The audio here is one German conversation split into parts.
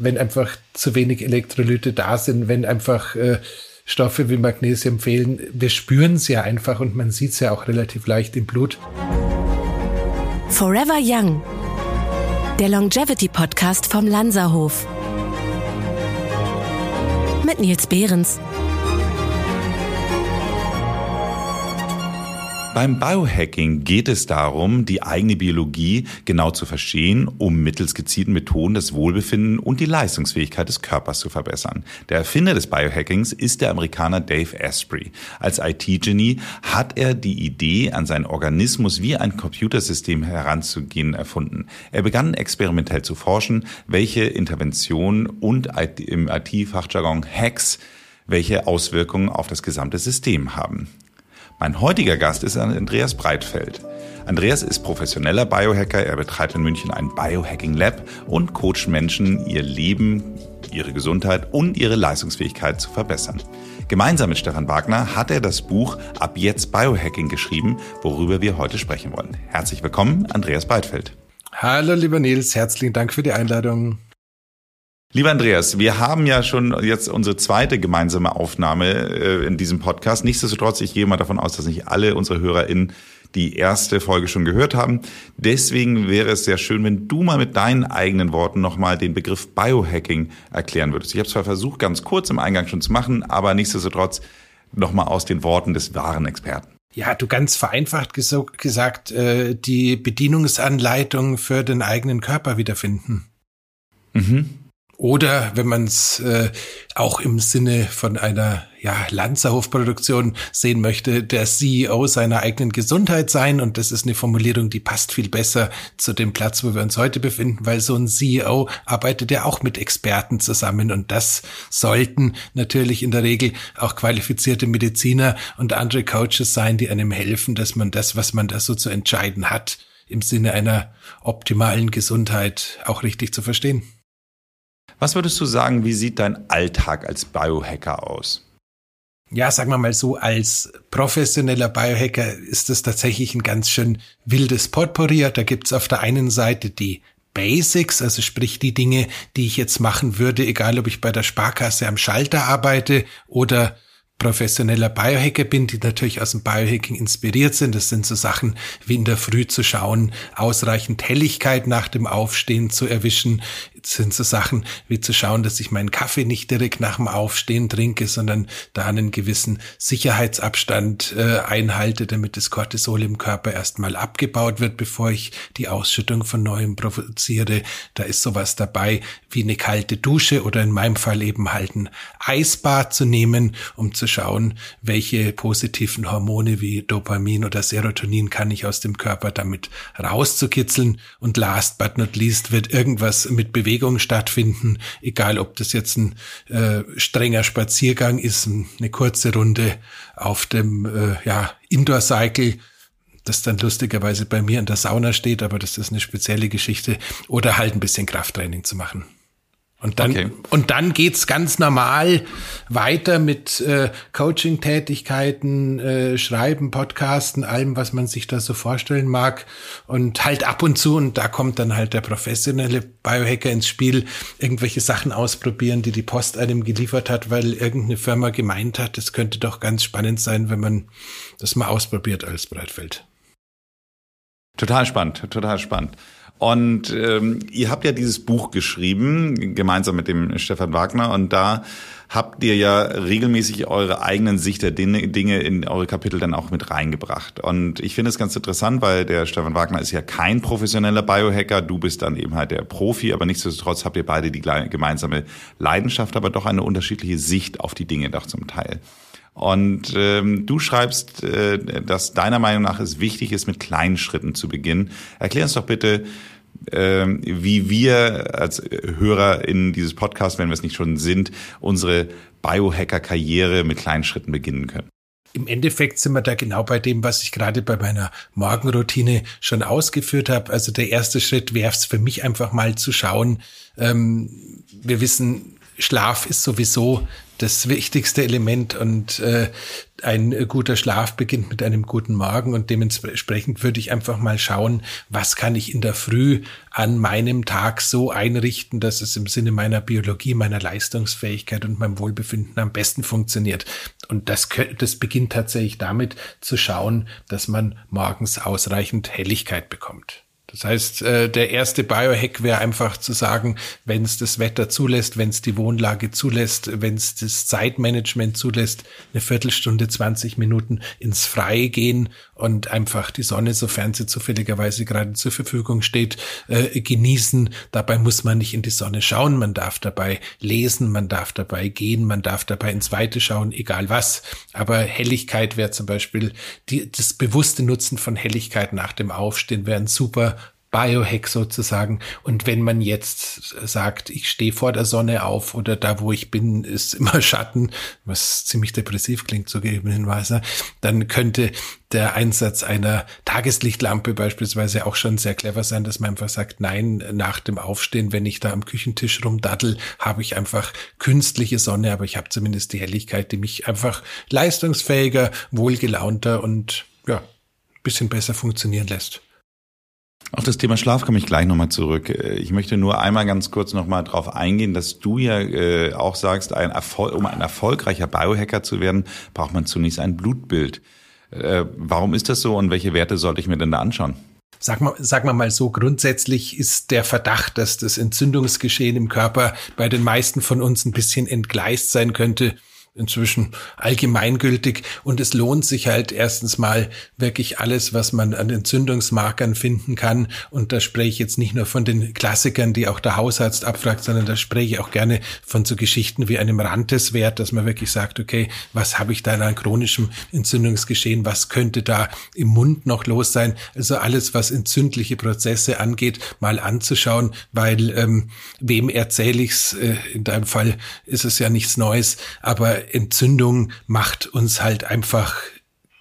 wenn einfach zu wenig Elektrolyte da sind, wenn einfach äh, Stoffe wie Magnesium fehlen. Wir spüren es ja einfach und man sieht es ja auch relativ leicht im Blut. Forever Young, der Longevity Podcast vom Lanzerhof. Mit Nils Behrens. Beim Biohacking geht es darum, die eigene Biologie genau zu verstehen, um mittels gezielten Methoden das Wohlbefinden und die Leistungsfähigkeit des Körpers zu verbessern. Der Erfinder des Biohackings ist der Amerikaner Dave Asprey. Als IT-Genie hat er die Idee, an seinen Organismus wie ein Computersystem heranzugehen, erfunden. Er begann experimentell zu forschen, welche Interventionen und im IT-Fachjargon Hacks welche Auswirkungen auf das gesamte System haben. Mein heutiger Gast ist Andreas Breitfeld. Andreas ist professioneller Biohacker. Er betreibt in München ein Biohacking Lab und coacht Menschen, ihr Leben, ihre Gesundheit und ihre Leistungsfähigkeit zu verbessern. Gemeinsam mit Stefan Wagner hat er das Buch Ab jetzt Biohacking geschrieben, worüber wir heute sprechen wollen. Herzlich willkommen, Andreas Breitfeld. Hallo, lieber Nils. Herzlichen Dank für die Einladung. Lieber Andreas, wir haben ja schon jetzt unsere zweite gemeinsame Aufnahme äh, in diesem Podcast. Nichtsdestotrotz, ich gehe mal davon aus, dass nicht alle unsere HörerInnen die erste Folge schon gehört haben. Deswegen wäre es sehr schön, wenn du mal mit deinen eigenen Worten nochmal den Begriff Biohacking erklären würdest. Ich habe zwar versucht, ganz kurz im Eingang schon zu machen, aber nichtsdestotrotz nochmal aus den Worten des wahren Experten. Ja, du ganz vereinfacht gesagt, äh, die Bedienungsanleitung für den eigenen Körper wiederfinden. Mhm. Oder wenn man es äh, auch im Sinne von einer ja, Lanzerhofproduktion sehen möchte, der CEO seiner eigenen Gesundheit sein. Und das ist eine Formulierung, die passt viel besser zu dem Platz, wo wir uns heute befinden, weil so ein CEO arbeitet ja auch mit Experten zusammen. Und das sollten natürlich in der Regel auch qualifizierte Mediziner und andere Coaches sein, die einem helfen, dass man das, was man da so zu entscheiden hat, im Sinne einer optimalen Gesundheit auch richtig zu verstehen. Was würdest du sagen, wie sieht dein Alltag als Biohacker aus? Ja, sagen wir mal so, als professioneller Biohacker ist das tatsächlich ein ganz schön wildes Potpourri. Da gibt's auf der einen Seite die Basics, also sprich die Dinge, die ich jetzt machen würde, egal ob ich bei der Sparkasse am Schalter arbeite oder professioneller Biohacker bin, die natürlich aus dem Biohacking inspiriert sind. Das sind so Sachen wie in der Früh zu schauen, ausreichend Helligkeit nach dem Aufstehen zu erwischen. Sind so Sachen wie zu schauen, dass ich meinen Kaffee nicht direkt nach dem Aufstehen trinke, sondern da einen gewissen Sicherheitsabstand äh, einhalte, damit das Cortisol im Körper erstmal abgebaut wird, bevor ich die Ausschüttung von neuem provoziere. Da ist sowas dabei wie eine kalte Dusche oder in meinem Fall eben halt ein Eisbad zu nehmen, um zu schauen, welche positiven Hormone wie Dopamin oder Serotonin kann ich aus dem Körper damit rauszukitzeln. Und last but not least wird irgendwas mit Bewegung stattfinden, egal ob das jetzt ein äh, strenger Spaziergang ist, eine kurze Runde auf dem äh, ja, Indoor-Cycle, das dann lustigerweise bei mir in der Sauna steht, aber das ist eine spezielle Geschichte, oder halt ein bisschen Krafttraining zu machen. Und dann, okay. und dann geht's ganz normal weiter mit äh, Coaching-Tätigkeiten, äh, Schreiben, Podcasten, allem, was man sich da so vorstellen mag. Und halt ab und zu, und da kommt dann halt der professionelle Biohacker ins Spiel, irgendwelche Sachen ausprobieren, die die Post einem geliefert hat, weil irgendeine Firma gemeint hat, es könnte doch ganz spannend sein, wenn man das mal ausprobiert als Breitfeld. Total spannend, total spannend. Und ähm, ihr habt ja dieses Buch geschrieben, gemeinsam mit dem Stefan Wagner, und da habt ihr ja regelmäßig eure eigenen Sicht der Dinge in eure Kapitel dann auch mit reingebracht. Und ich finde es ganz interessant, weil der Stefan Wagner ist ja kein professioneller Biohacker, du bist dann eben halt der Profi, aber nichtsdestotrotz habt ihr beide die gemeinsame Leidenschaft, aber doch eine unterschiedliche Sicht auf die Dinge doch zum Teil. Und ähm, du schreibst, äh, dass deiner Meinung nach es wichtig ist, mit kleinen Schritten zu beginnen. Erklär uns doch bitte, äh, wie wir als Hörer in dieses Podcast, wenn wir es nicht schon sind, unsere Biohacker-Karriere mit kleinen Schritten beginnen können. Im Endeffekt sind wir da genau bei dem, was ich gerade bei meiner Morgenroutine schon ausgeführt habe. Also der erste Schritt wäre es für mich einfach mal zu schauen. Ähm, wir wissen, Schlaf ist sowieso das wichtigste Element und äh, ein guter Schlaf beginnt mit einem guten Magen und dementsprechend würde ich einfach mal schauen, was kann ich in der Früh an meinem Tag so einrichten, dass es im Sinne meiner Biologie, meiner Leistungsfähigkeit und meinem Wohlbefinden am besten funktioniert. Und das, das beginnt tatsächlich damit zu schauen, dass man morgens ausreichend Helligkeit bekommt. Das heißt, äh, der erste Biohack wäre einfach zu sagen, wenn es das Wetter zulässt, wenn es die Wohnlage zulässt, wenn es das Zeitmanagement zulässt, eine Viertelstunde, 20 Minuten ins Freie gehen und einfach die Sonne, sofern sie zufälligerweise gerade zur Verfügung steht, äh, genießen. Dabei muss man nicht in die Sonne schauen, man darf dabei lesen, man darf dabei gehen, man darf dabei ins Weite schauen, egal was. Aber Helligkeit wäre zum Beispiel die, das bewusste Nutzen von Helligkeit nach dem Aufstehen wäre ein super Biohack sozusagen. Und wenn man jetzt sagt, ich stehe vor der Sonne auf oder da, wo ich bin, ist immer Schatten, was ziemlich depressiv klingt, zugegebenerweise, dann könnte der Einsatz einer Tageslichtlampe beispielsweise auch schon sehr clever sein, dass man einfach sagt, nein, nach dem Aufstehen, wenn ich da am Küchentisch rumdaddel, habe ich einfach künstliche Sonne, aber ich habe zumindest die Helligkeit, die mich einfach leistungsfähiger, wohlgelaunter und ja, bisschen besser funktionieren lässt. Auf das Thema Schlaf komme ich gleich nochmal zurück. Ich möchte nur einmal ganz kurz nochmal darauf eingehen, dass du ja äh, auch sagst, ein Erfolg, um ein erfolgreicher Biohacker zu werden, braucht man zunächst ein Blutbild. Äh, warum ist das so und welche Werte sollte ich mir denn da anschauen? Sag mal, sag mal mal so, grundsätzlich ist der Verdacht, dass das Entzündungsgeschehen im Körper bei den meisten von uns ein bisschen entgleist sein könnte, inzwischen allgemeingültig. Und es lohnt sich halt erstens mal wirklich alles, was man an Entzündungsmarkern finden kann. Und da spreche ich jetzt nicht nur von den Klassikern, die auch der Hausarzt abfragt, sondern da spreche ich auch gerne von so Geschichten wie einem Ranteswert, dass man wirklich sagt, okay, was habe ich da in einem chronischen Entzündungsgeschehen, was könnte da im Mund noch los sein, also alles, was entzündliche Prozesse angeht, mal anzuschauen, weil ähm, wem erzähle ich's? Äh, in deinem Fall ist es ja nichts Neues, aber Entzündung macht uns halt einfach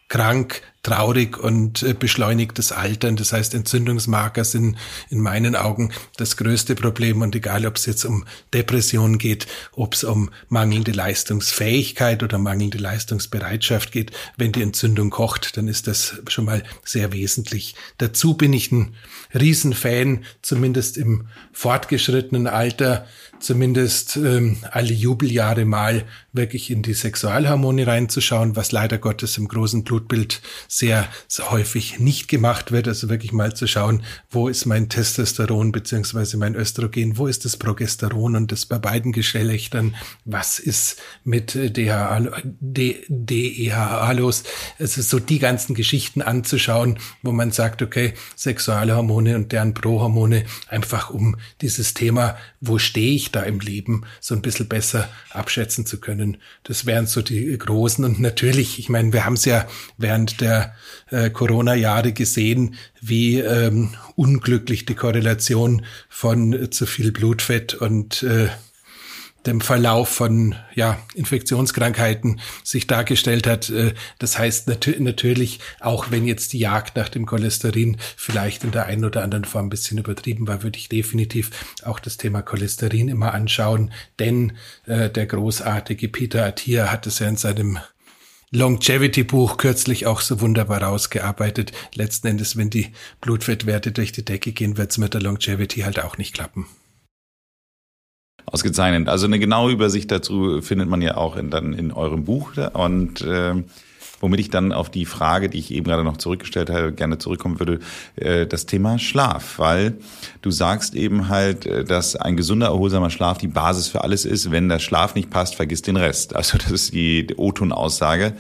krank, traurig und äh, beschleunigtes Altern. Das heißt, Entzündungsmarker sind in meinen Augen das größte Problem. Und egal, ob es jetzt um Depression geht, ob es um mangelnde Leistungsfähigkeit oder mangelnde Leistungsbereitschaft geht, wenn die Entzündung kocht, dann ist das schon mal sehr wesentlich. Dazu bin ich ein Riesenfan, zumindest im fortgeschrittenen Alter, zumindest ähm, alle Jubeljahre mal wirklich in die Sexualhormone reinzuschauen, was leider Gottes im großen Blutbild sehr, sehr häufig nicht gemacht wird. Also wirklich mal zu schauen, wo ist mein Testosteron beziehungsweise mein Östrogen, wo ist das Progesteron und das bei beiden Geschlechtern, was ist mit DHA, DEHA los. Also so die ganzen Geschichten anzuschauen, wo man sagt, okay, Sexualhormone und deren Prohormone, einfach um dieses Thema, wo stehe ich da im Leben, so ein bisschen besser abschätzen zu können. Das wären so die großen. Und natürlich, ich meine, wir haben es ja während der äh, Corona-Jahre gesehen, wie ähm, unglücklich die Korrelation von äh, zu viel Blutfett und äh, dem Verlauf von ja, Infektionskrankheiten sich dargestellt hat. Äh, das heißt nat natürlich, auch wenn jetzt die Jagd nach dem Cholesterin vielleicht in der einen oder anderen Form ein bisschen übertrieben war, würde ich definitiv auch das Thema Cholesterin immer anschauen, denn äh, der großartige Peter Attia hat es ja in seinem Longevity-Buch kürzlich auch so wunderbar rausgearbeitet. Letzten Endes, wenn die Blutfettwerte durch die Decke gehen, wird es mit der Longevity halt auch nicht klappen. Ausgezeichnet. Also eine genaue Übersicht dazu findet man ja auch in, dann in eurem Buch. Und äh, womit ich dann auf die Frage, die ich eben gerade noch zurückgestellt habe, gerne zurückkommen würde, äh, das Thema Schlaf. Weil du sagst eben halt, äh, dass ein gesunder, erholsamer Schlaf die Basis für alles ist. Wenn der Schlaf nicht passt, vergiss den Rest. Also das ist die O-Ton-Aussage.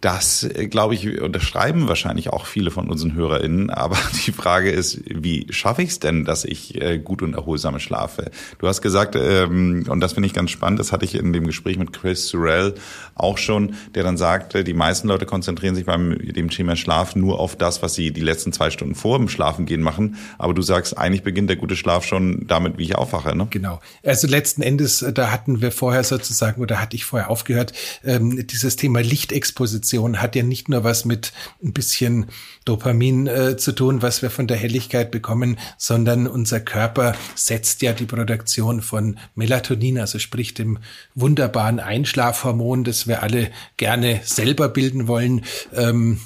Das, äh, glaube ich, unterschreiben wahrscheinlich auch viele von unseren HörerInnen. Aber die Frage ist, wie schaffe ich es denn, dass ich äh, gut und erholsam schlafe? Du hast gesagt, ähm, und das finde ich ganz spannend, das hatte ich in dem Gespräch mit Chris Sorrell auch schon, der dann sagte, die meisten Leute konzentrieren sich beim dem Thema Schlaf nur auf das, was sie die letzten zwei Stunden vor dem Schlafengehen machen. Aber du sagst, eigentlich beginnt der gute Schlaf schon damit, wie ich aufwache. Ne? Genau. Also letzten Endes, da hatten wir vorher sozusagen, oder hatte ich vorher aufgehört, ähm, dieses Thema Lichtexposition Melatoninproduktion hat ja nicht nur was mit ein bisschen Dopamin äh, zu tun, was wir von der Helligkeit bekommen, sondern unser Körper setzt ja die Produktion von Melatonin, also sprich dem wunderbaren Einschlafhormon, das wir alle gerne selber bilden wollen, ähm,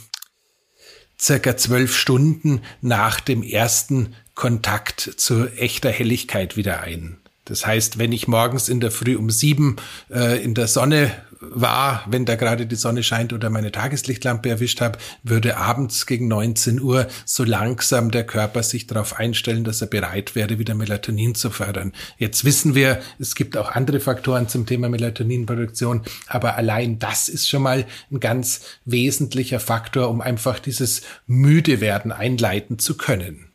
circa zwölf Stunden nach dem ersten Kontakt zu echter Helligkeit wieder ein. Das heißt, wenn ich morgens in der Früh um sieben äh, in der Sonne war, wenn da gerade die Sonne scheint oder meine Tageslichtlampe erwischt habe, würde abends gegen 19 Uhr so langsam der Körper sich darauf einstellen, dass er bereit wäre, wieder Melatonin zu fördern. Jetzt wissen wir, es gibt auch andere Faktoren zum Thema Melatoninproduktion, aber allein das ist schon mal ein ganz wesentlicher Faktor, um einfach dieses müde werden einleiten zu können.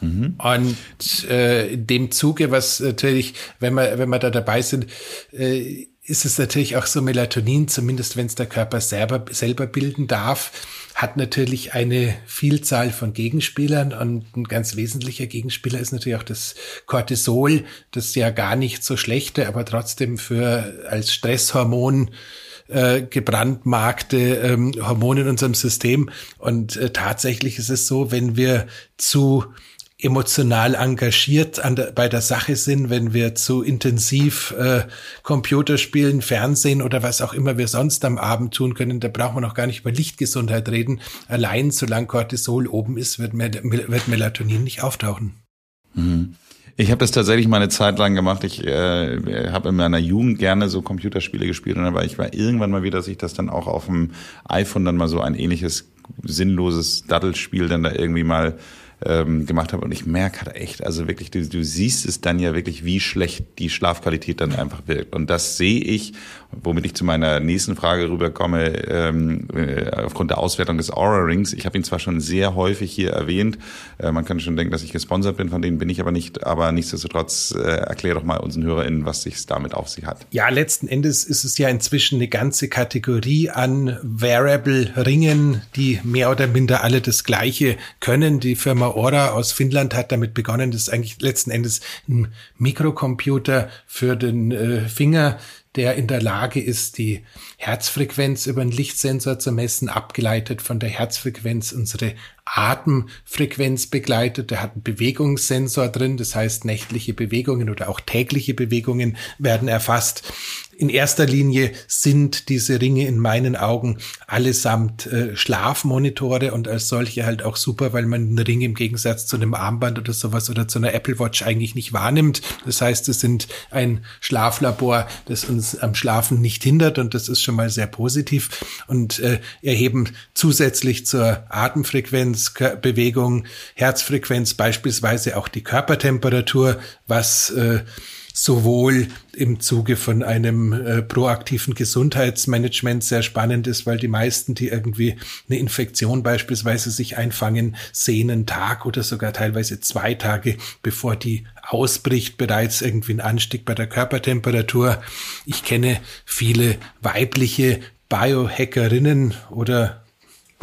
Mhm. Und äh, in dem Zuge, was natürlich, wenn wir, wenn wir da dabei sind, äh, ist es natürlich auch so Melatonin, zumindest wenn es der Körper selber, selber bilden darf, hat natürlich eine Vielzahl von Gegenspielern und ein ganz wesentlicher Gegenspieler ist natürlich auch das Cortisol, das ja gar nicht so schlechte, aber trotzdem für als Stresshormon äh, gebrandmarkte ähm, Hormone in unserem System. Und äh, tatsächlich ist es so, wenn wir zu emotional engagiert an der, bei der Sache sind, wenn wir zu intensiv äh, Computerspielen, Fernsehen oder was auch immer wir sonst am Abend tun können, da brauchen wir noch gar nicht über Lichtgesundheit reden. Allein solange Cortisol oben ist, wird, wird Melatonin nicht auftauchen. Mhm. Ich habe das tatsächlich mal eine Zeit lang gemacht. Ich äh, habe in meiner Jugend gerne so Computerspiele gespielt und dann ich war irgendwann mal wieder, dass ich das dann auch auf dem iPhone dann mal so ein ähnliches sinnloses Daddelspiel dann da irgendwie mal ähm, gemacht habe. Und ich merke halt echt, also wirklich, du, du siehst es dann ja wirklich, wie schlecht die Schlafqualität dann einfach wirkt. Und das sehe ich, womit ich zu meiner nächsten Frage rüberkomme, ähm, äh, aufgrund der Auswertung des Aura Rings. Ich habe ihn zwar schon sehr häufig hier erwähnt, äh, man kann schon denken, dass ich gesponsert bin, von denen bin ich aber nicht, aber nichtsdestotrotz äh, erklär doch mal unseren HörerInnen, was sich damit auf sich hat. Ja, letzten Endes ist es ja inzwischen eine ganze Kategorie an Variable Ringen, die mehr oder minder alle das Gleiche können. Die Firma Ora aus Finnland hat damit begonnen. Das ist eigentlich letzten Endes ein Mikrocomputer für den äh, Finger, der in der Lage ist, die Herzfrequenz über einen Lichtsensor zu messen, abgeleitet von der Herzfrequenz. Unsere Atemfrequenz begleitet. Der hat einen Bewegungssensor drin, das heißt nächtliche Bewegungen oder auch tägliche Bewegungen werden erfasst in erster Linie sind diese Ringe in meinen Augen allesamt äh, Schlafmonitore und als solche halt auch super, weil man einen Ring im Gegensatz zu einem Armband oder sowas oder zu einer Apple Watch eigentlich nicht wahrnimmt. Das heißt, es sind ein Schlaflabor, das uns am Schlafen nicht hindert und das ist schon mal sehr positiv und äh, erheben zusätzlich zur Atemfrequenz, Bewegung, Herzfrequenz beispielsweise auch die Körpertemperatur, was äh, sowohl im Zuge von einem äh, proaktiven Gesundheitsmanagement sehr spannend ist, weil die meisten, die irgendwie eine Infektion beispielsweise sich einfangen, sehen einen Tag oder sogar teilweise zwei Tage, bevor die ausbricht, bereits irgendwie ein Anstieg bei der Körpertemperatur. Ich kenne viele weibliche Biohackerinnen oder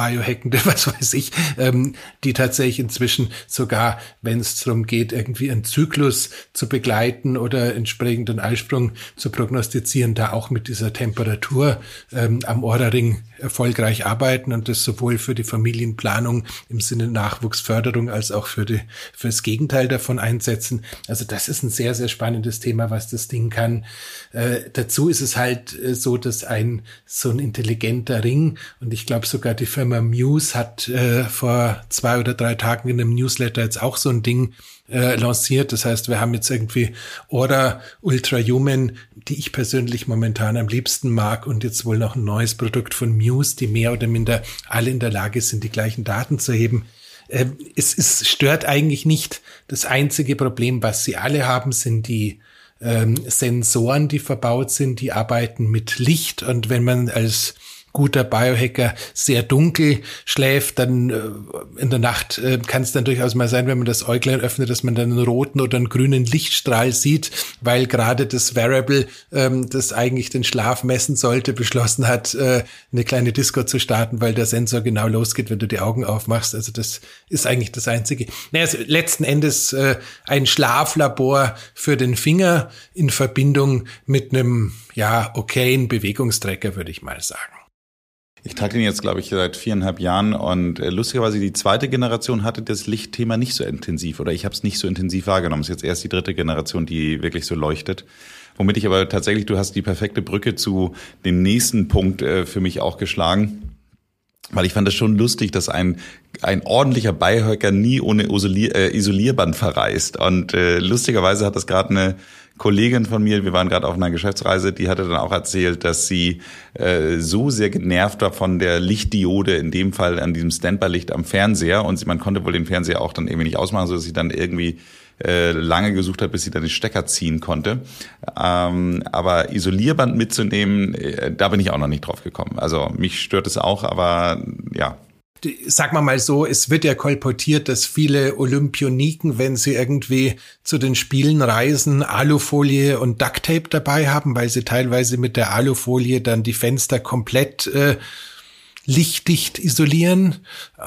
Biohackende, was weiß ich, ähm, die tatsächlich inzwischen sogar, wenn es darum geht, irgendwie einen Zyklus zu begleiten oder entsprechenden Eisprung zu prognostizieren, da auch mit dieser Temperatur ähm, am Ohrring erfolgreich arbeiten und das sowohl für die Familienplanung im Sinne Nachwuchsförderung als auch für die, für das Gegenteil davon einsetzen. Also das ist ein sehr, sehr spannendes Thema, was das Ding kann. Äh, dazu ist es halt äh, so, dass ein so ein intelligenter Ring und ich glaube sogar die Firma Muse hat äh, vor zwei oder drei Tagen in einem Newsletter jetzt auch so ein Ding äh, lanciert. Das heißt, wir haben jetzt irgendwie Order Ultra Human, die ich persönlich momentan am liebsten mag und jetzt wohl noch ein neues Produkt von Muse, die mehr oder minder alle in der Lage sind, die gleichen Daten zu heben. Äh, es, es stört eigentlich nicht. Das einzige Problem, was sie alle haben, sind die ähm, Sensoren, die verbaut sind, die arbeiten mit Licht und wenn man als guter Biohacker sehr dunkel schläft, dann äh, in der Nacht äh, kann es dann durchaus mal sein, wenn man das Äuglein öffnet, dass man dann einen roten oder einen grünen Lichtstrahl sieht, weil gerade das Variable, ähm, das eigentlich den Schlaf messen sollte, beschlossen hat, äh, eine kleine Disco zu starten, weil der Sensor genau losgeht, wenn du die Augen aufmachst. Also das ist eigentlich das Einzige. Naja, also letzten Endes äh, ein Schlaflabor für den Finger in Verbindung mit einem ja okayen Bewegungstrecker, würde ich mal sagen. Ich trage den jetzt, glaube ich, seit viereinhalb Jahren und äh, lustigerweise die zweite Generation hatte das Lichtthema nicht so intensiv oder ich habe es nicht so intensiv wahrgenommen. Es ist jetzt erst die dritte Generation, die wirklich so leuchtet. Womit ich aber tatsächlich, du hast die perfekte Brücke zu dem nächsten Punkt äh, für mich auch geschlagen weil ich fand es schon lustig, dass ein ein ordentlicher Beihöcker nie ohne Isolier, äh, Isolierband verreist. Und äh, lustigerweise hat das gerade eine Kollegin von mir, wir waren gerade auf einer Geschäftsreise, die hatte dann auch erzählt, dass sie äh, so sehr genervt war von der Lichtdiode, in dem Fall an diesem Standby-Licht am Fernseher. Und sie, man konnte wohl den Fernseher auch dann irgendwie nicht ausmachen, so dass sie dann irgendwie äh, lange gesucht hat, bis sie dann den Stecker ziehen konnte. Ähm, aber Isolierband mitzunehmen, äh, da bin ich auch noch nicht drauf gekommen. Also mich stört es auch, aber ja, sag mal so, es wird ja kolportiert, dass viele Olympioniken, wenn sie irgendwie zu den Spielen reisen, Alufolie und Ducktape dabei haben, weil sie teilweise mit der Alufolie dann die Fenster komplett äh, lichtdicht isolieren.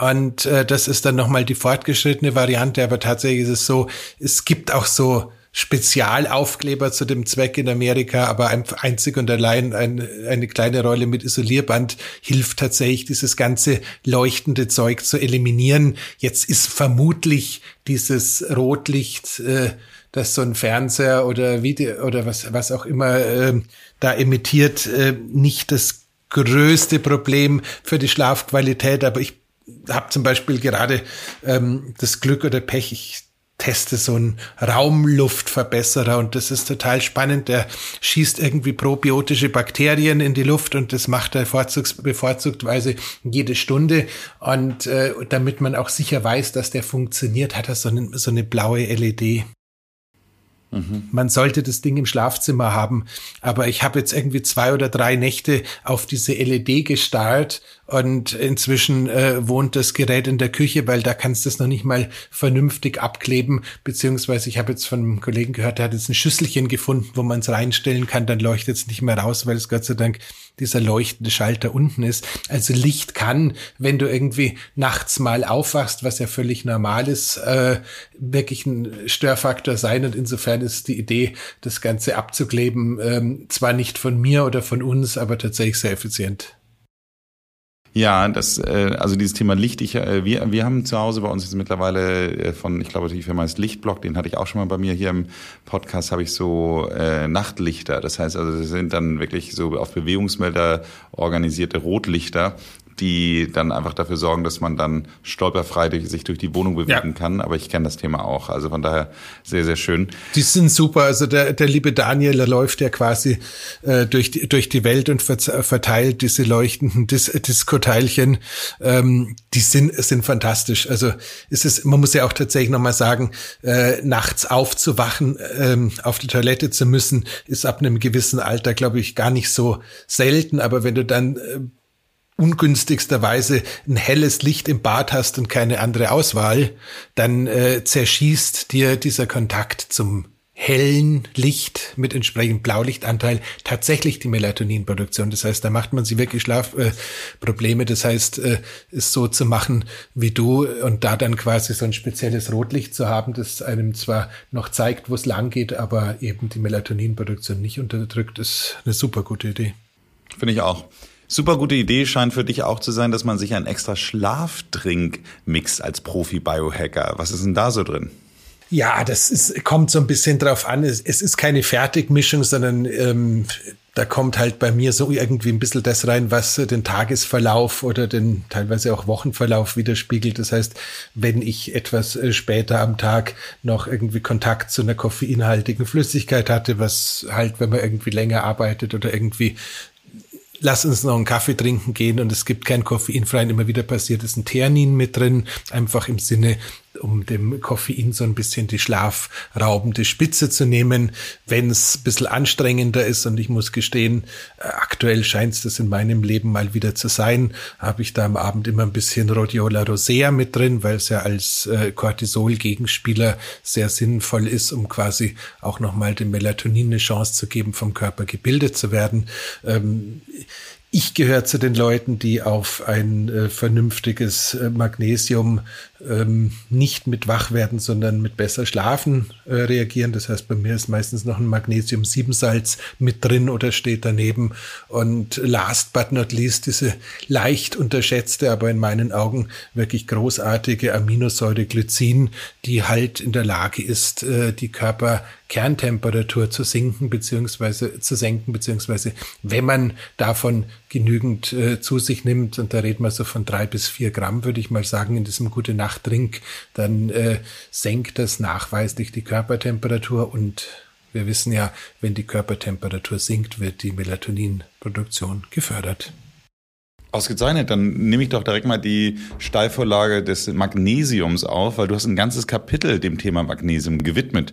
Und äh, das ist dann nochmal die fortgeschrittene Variante. Aber tatsächlich ist es so, es gibt auch so Spezialaufkleber zu dem Zweck in Amerika, aber einzig und allein ein, eine kleine Rolle mit Isolierband hilft tatsächlich, dieses ganze leuchtende Zeug zu eliminieren. Jetzt ist vermutlich dieses Rotlicht, äh, das so ein Fernseher oder Video oder was, was auch immer äh, da emittiert, äh, nicht das größte Problem für die Schlafqualität, aber ich habe zum Beispiel gerade ähm, das Glück oder Pech, ich teste so einen Raumluftverbesserer und das ist total spannend. Der schießt irgendwie probiotische Bakterien in die Luft und das macht er bevorzugtweise jede Stunde. Und äh, damit man auch sicher weiß, dass der funktioniert, hat er so eine, so eine blaue LED. Man sollte das Ding im Schlafzimmer haben. Aber ich habe jetzt irgendwie zwei oder drei Nächte auf diese LED gestarrt und inzwischen äh, wohnt das Gerät in der Küche, weil da kannst du es noch nicht mal vernünftig abkleben. Beziehungsweise ich habe jetzt von einem Kollegen gehört, der hat jetzt ein Schüsselchen gefunden, wo man es reinstellen kann. Dann leuchtet es nicht mehr raus, weil es Gott sei Dank dieser leuchtende Schalter unten ist. Also Licht kann, wenn du irgendwie nachts mal aufwachst, was ja völlig normal ist, äh, wirklich ein Störfaktor sein. Und insofern ist die Idee, das Ganze abzukleben, ähm, zwar nicht von mir oder von uns, aber tatsächlich sehr effizient. Ja, das, äh, also dieses Thema Licht, ich, äh, wir, wir haben zu Hause bei uns jetzt mittlerweile äh, von, ich glaube, die Firma heißt Lichtblock, den hatte ich auch schon mal bei mir hier im Podcast, habe ich so äh, Nachtlichter. Das heißt also, das sind dann wirklich so auf Bewegungsmelder organisierte Rotlichter, die dann einfach dafür sorgen, dass man dann stolperfrei durch, sich durch die Wohnung bewegen ja. kann. Aber ich kenne das Thema auch. Also von daher sehr, sehr schön. Die sind super. Also der, der liebe Daniel, der läuft ja quasi äh, durch, die, durch die Welt und verteilt diese leuchtenden Dis Diskoteilchen. Ähm, die sind, sind fantastisch. Also es ist, man muss ja auch tatsächlich nochmal sagen, äh, nachts aufzuwachen, ähm, auf die Toilette zu müssen, ist ab einem gewissen Alter, glaube ich, gar nicht so selten. Aber wenn du dann äh, ungünstigsterweise ein helles Licht im Bad hast und keine andere Auswahl, dann äh, zerschießt dir dieser Kontakt zum hellen Licht mit entsprechendem Blaulichtanteil tatsächlich die Melatoninproduktion. Das heißt, da macht man sich wirklich Schlafprobleme. Äh, das heißt, äh, es so zu machen wie du und da dann quasi so ein spezielles Rotlicht zu haben, das einem zwar noch zeigt, wo es lang geht, aber eben die Melatoninproduktion nicht unterdrückt, ist eine super gute Idee. Finde ich auch. Super gute Idee scheint für dich auch zu sein, dass man sich einen extra Schlafdrink mixt als Profi-Biohacker. Was ist denn da so drin? Ja, das ist, kommt so ein bisschen drauf an. Es, es ist keine Fertigmischung, sondern ähm, da kommt halt bei mir so irgendwie ein bisschen das rein, was den Tagesverlauf oder den teilweise auch Wochenverlauf widerspiegelt. Das heißt, wenn ich etwas äh, später am Tag noch irgendwie Kontakt zu einer koffeinhaltigen Flüssigkeit hatte, was halt, wenn man irgendwie länger arbeitet oder irgendwie lass uns noch einen Kaffee trinken gehen und es gibt kein koffeinfreien, immer wieder passiert ist ein Theanin mit drin, einfach im Sinne, um dem Koffein so ein bisschen die schlafraubende Spitze zu nehmen, wenn es ein bisschen anstrengender ist. Und ich muss gestehen, äh, aktuell scheint es das in meinem Leben mal wieder zu sein, habe ich da am Abend immer ein bisschen Rhodiola rosea mit drin, weil es ja als äh, Cortisol-Gegenspieler sehr sinnvoll ist, um quasi auch nochmal dem Melatonin eine Chance zu geben, vom Körper gebildet zu werden. Ähm, ich gehöre zu den Leuten, die auf ein äh, vernünftiges äh, Magnesium ähm, nicht mit Wachwerden, sondern mit besser Schlafen äh, reagieren. Das heißt, bei mir ist meistens noch ein Magnesium-7-Salz mit drin oder steht daneben. Und last but not least diese leicht unterschätzte, aber in meinen Augen wirklich großartige Aminosäure Glycin, die halt in der Lage ist, äh, die Körperkerntemperatur zu sinken beziehungsweise zu senken, beziehungsweise wenn man davon genügend äh, zu sich nimmt, und da reden wir so von drei bis vier Gramm, würde ich mal sagen, in diesem gute Nacht Trink, dann äh, senkt das nachweislich die Körpertemperatur und wir wissen ja, wenn die Körpertemperatur sinkt, wird die Melatoninproduktion gefördert. Ausgezeichnet, dann nehme ich doch direkt mal die Steilvorlage des Magnesiums auf, weil du hast ein ganzes Kapitel dem Thema Magnesium gewidmet.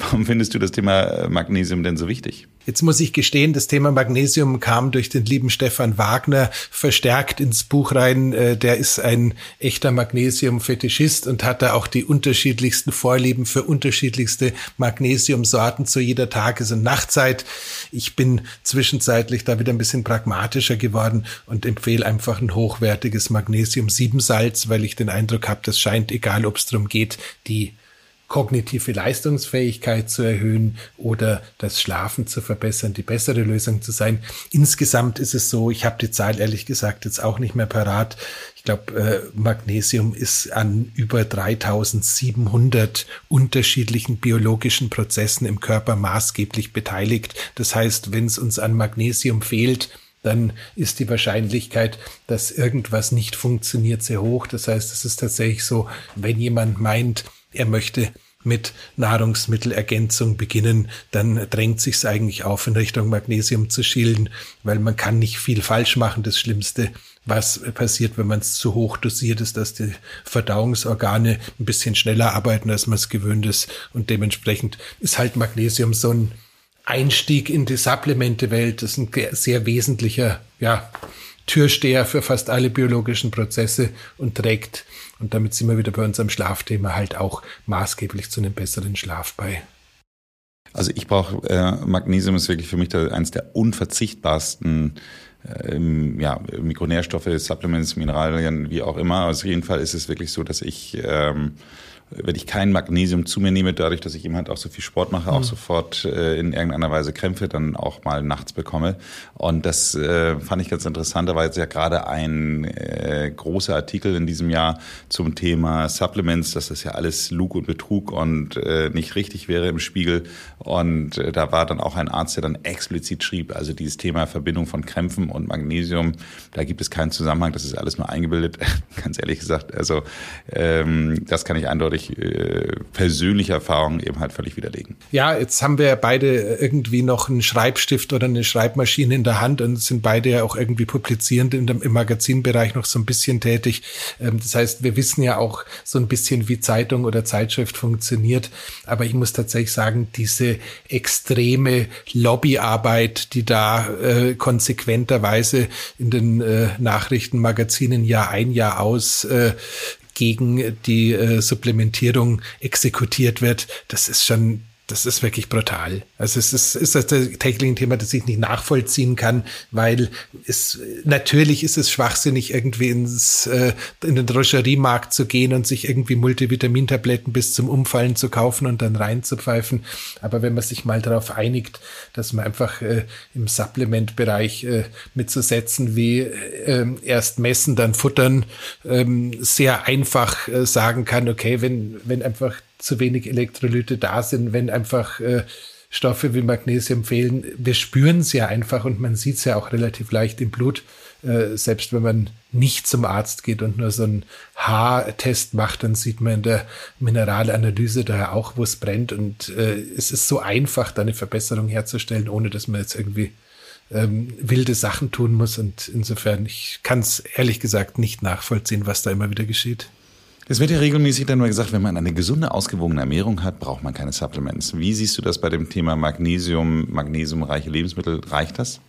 Warum findest du das Thema äh, Magnesium denn so wichtig? Jetzt muss ich gestehen, das Thema Magnesium kam durch den lieben Stefan Wagner verstärkt ins Buch rein. Äh, der ist ein echter Magnesium-Fetischist und hat da auch die unterschiedlichsten Vorlieben für unterschiedlichste Magnesiumsorten zu jeder Tages- und Nachtzeit. Ich bin zwischenzeitlich da wieder ein bisschen pragmatischer geworden und empfehle einfach ein hochwertiges Magnesium-7-Salz, weil ich den Eindruck habe, das scheint, egal ob es darum geht, die kognitive Leistungsfähigkeit zu erhöhen oder das Schlafen zu verbessern, die bessere Lösung zu sein. Insgesamt ist es so, ich habe die Zahl ehrlich gesagt jetzt auch nicht mehr parat. Ich glaube, äh, Magnesium ist an über 3700 unterschiedlichen biologischen Prozessen im Körper maßgeblich beteiligt. Das heißt, wenn es uns an Magnesium fehlt, dann ist die Wahrscheinlichkeit, dass irgendwas nicht funktioniert, sehr hoch. Das heißt, es ist tatsächlich so, wenn jemand meint, er möchte mit Nahrungsmittelergänzung beginnen, dann drängt sich's eigentlich auf, in Richtung Magnesium zu schielen, weil man kann nicht viel falsch machen. Das Schlimmste, was passiert, wenn man es zu hoch dosiert, ist, dass die Verdauungsorgane ein bisschen schneller arbeiten, als man es gewöhnt ist. Und dementsprechend ist halt Magnesium so ein Einstieg in die Supplemente-Welt. Das ist ein sehr wesentlicher, ja, Türsteher für fast alle biologischen Prozesse und trägt, und damit sind wir wieder bei unserem Schlafthema, halt auch maßgeblich zu einem besseren Schlaf bei. Also ich brauche, äh, Magnesium ist wirklich für mich da eines der unverzichtbarsten ähm, ja, Mikronährstoffe, Supplements, Mineralien, wie auch immer. Also auf jeden Fall ist es wirklich so, dass ich ähm, wenn ich kein Magnesium zu mir nehme, dadurch, dass ich eben halt auch so viel Sport mache, mhm. auch sofort äh, in irgendeiner Weise Krämpfe dann auch mal nachts bekomme. Und das äh, fand ich ganz interessant. Da war jetzt ja gerade ein äh, großer Artikel in diesem Jahr zum Thema Supplements, dass das ja alles Lug und Betrug und äh, nicht richtig wäre im Spiegel. Und äh, da war dann auch ein Arzt, der dann explizit schrieb, also dieses Thema Verbindung von Krämpfen und Magnesium, da gibt es keinen Zusammenhang, das ist alles nur eingebildet, ganz ehrlich gesagt. Also ähm, das kann ich eindeutig durch äh, persönliche Erfahrungen eben halt völlig widerlegen. Ja, jetzt haben wir beide irgendwie noch einen Schreibstift oder eine Schreibmaschine in der Hand und sind beide ja auch irgendwie publizierend dem, im Magazinbereich noch so ein bisschen tätig. Ähm, das heißt, wir wissen ja auch so ein bisschen, wie Zeitung oder Zeitschrift funktioniert. Aber ich muss tatsächlich sagen, diese extreme Lobbyarbeit, die da äh, konsequenterweise in den äh, Nachrichtenmagazinen Jahr ein, Jahr aus äh, gegen die äh, Supplementierung exekutiert wird, das ist schon das ist wirklich brutal. Also es ist, ist das tatsächlich ein Thema, das ich nicht nachvollziehen kann, weil es natürlich ist es schwachsinnig, irgendwie ins äh, in den Drogeriemarkt zu gehen und sich irgendwie Multivitamintabletten bis zum Umfallen zu kaufen und dann reinzupfeifen. Aber wenn man sich mal darauf einigt, dass man einfach äh, im Supplementbereich äh, mit so Sätzen wie äh, erst messen, dann futtern, ähm, sehr einfach äh, sagen kann, okay, wenn, wenn einfach zu wenig Elektrolyte da sind, wenn einfach äh, Stoffe wie Magnesium fehlen. Wir spüren es ja einfach und man sieht es ja auch relativ leicht im Blut, äh, selbst wenn man nicht zum Arzt geht und nur so einen Haartest macht, dann sieht man in der Mineralanalyse daher auch, wo es brennt. Und äh, es ist so einfach, da eine Verbesserung herzustellen, ohne dass man jetzt irgendwie ähm, wilde Sachen tun muss. Und insofern, ich kann es ehrlich gesagt nicht nachvollziehen, was da immer wieder geschieht. Es wird ja regelmäßig dann nur gesagt, wenn man eine gesunde, ausgewogene Ernährung hat, braucht man keine Supplements. Wie siehst du das bei dem Thema Magnesium, magnesiumreiche Lebensmittel? Reicht das?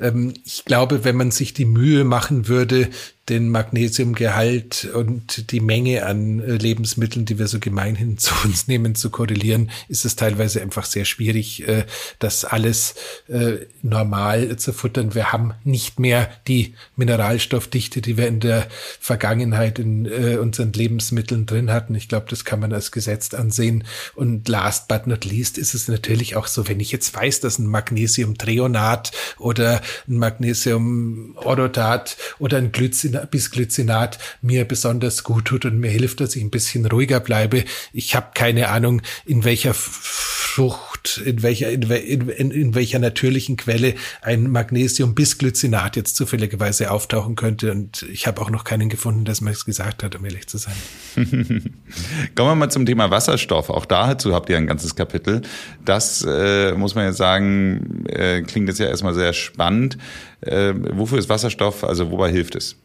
Ähm, ich glaube, wenn man sich die Mühe machen würde, den Magnesiumgehalt und die Menge an äh, Lebensmitteln, die wir so gemeinhin zu uns nehmen, zu korrelieren, ist es teilweise einfach sehr schwierig, äh, das alles äh, normal zu futtern. Wir haben nicht mehr die Mineralstoffdichte, die wir in der Vergangenheit in unseren Lebensmitteln drin hatten. Ich glaube, das kann man als gesetzt ansehen. Und last but not least ist es natürlich auch so, wenn ich jetzt weiß, dass ein Magnesiumtreonat oder ein Magnesium-Orotat oder ein Glycinat, Bisglycinat mir besonders gut tut und mir hilft, dass ich ein bisschen ruhiger bleibe. Ich habe keine Ahnung, in welcher Frucht, in welcher, in, in, in welcher natürlichen Quelle ein Magnesium-Bisglycinat jetzt zufälligerweise auftauchen könnte. Und ich habe auch noch keinen gefunden, der mir es gesagt hat, um ehrlich zu sein. Kommen wir mal zum Thema Wasserstoff. Auch dazu habt ihr ein ganzes Kapitel. Das äh, muss man jetzt sagen, äh, klingt jetzt ja erstmal sehr spannend. Äh, wofür ist Wasserstoff? Also wobei hilft es?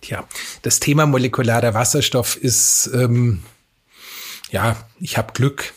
Tja, das Thema molekularer Wasserstoff ist, ähm, ja, ich habe Glück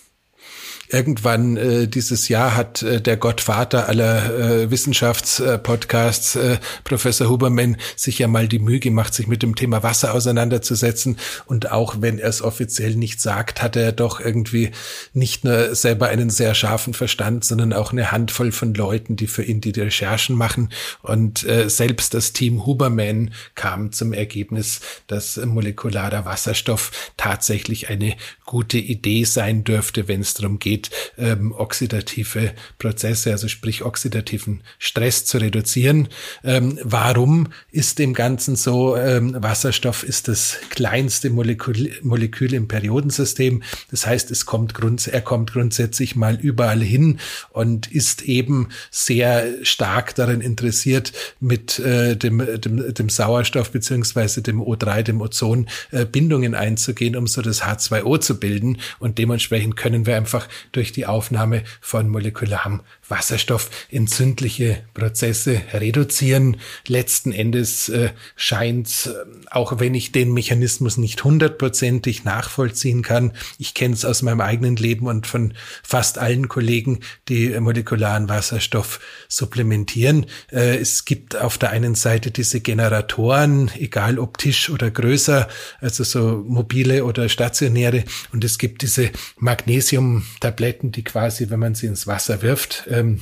irgendwann äh, dieses Jahr hat äh, der Gottvater aller äh, Wissenschaftspodcasts, äh, Professor Huberman, sich ja mal die Mühe gemacht, sich mit dem Thema Wasser auseinanderzusetzen. Und auch wenn er es offiziell nicht sagt, hat er doch irgendwie nicht nur selber einen sehr scharfen Verstand, sondern auch eine Handvoll von Leuten, die für ihn die Recherchen machen. Und äh, selbst das Team Huberman kam zum Ergebnis, dass molekularer Wasserstoff tatsächlich eine gute Idee sein dürfte, wenn es darum geht, geht, ähm, oxidative Prozesse, also sprich oxidativen Stress zu reduzieren. Ähm, warum ist dem Ganzen so? Ähm, Wasserstoff ist das kleinste Molekül, Molekül im Periodensystem. Das heißt, es kommt grund, er kommt grundsätzlich mal überall hin und ist eben sehr stark daran interessiert, mit äh, dem, dem, dem Sauerstoff beziehungsweise dem O3, dem Ozon, äh, Bindungen einzugehen, um so das H2O zu bilden. Und dementsprechend können wir einfach durch die Aufnahme von molekularem Wasserstoff entzündliche Prozesse reduzieren. Letzten Endes äh, scheint, äh, auch wenn ich den Mechanismus nicht hundertprozentig nachvollziehen kann, ich kenne es aus meinem eigenen Leben und von fast allen Kollegen, die molekularen Wasserstoff supplementieren. Äh, es gibt auf der einen Seite diese Generatoren, egal ob Tisch oder größer, also so mobile oder stationäre, und es gibt diese Magnesium-Tabletten, die quasi, wenn man sie ins Wasser wirft, äh, ähm,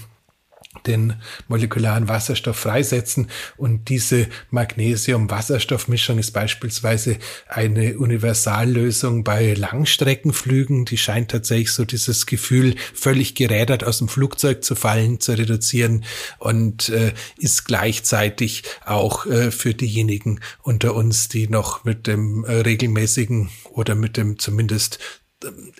den molekularen Wasserstoff freisetzen. Und diese Magnesium-Wasserstoff-Mischung ist beispielsweise eine Universallösung bei Langstreckenflügen. Die scheint tatsächlich so dieses Gefühl, völlig gerädert aus dem Flugzeug zu fallen, zu reduzieren und äh, ist gleichzeitig auch äh, für diejenigen unter uns, die noch mit dem äh, regelmäßigen oder mit dem zumindest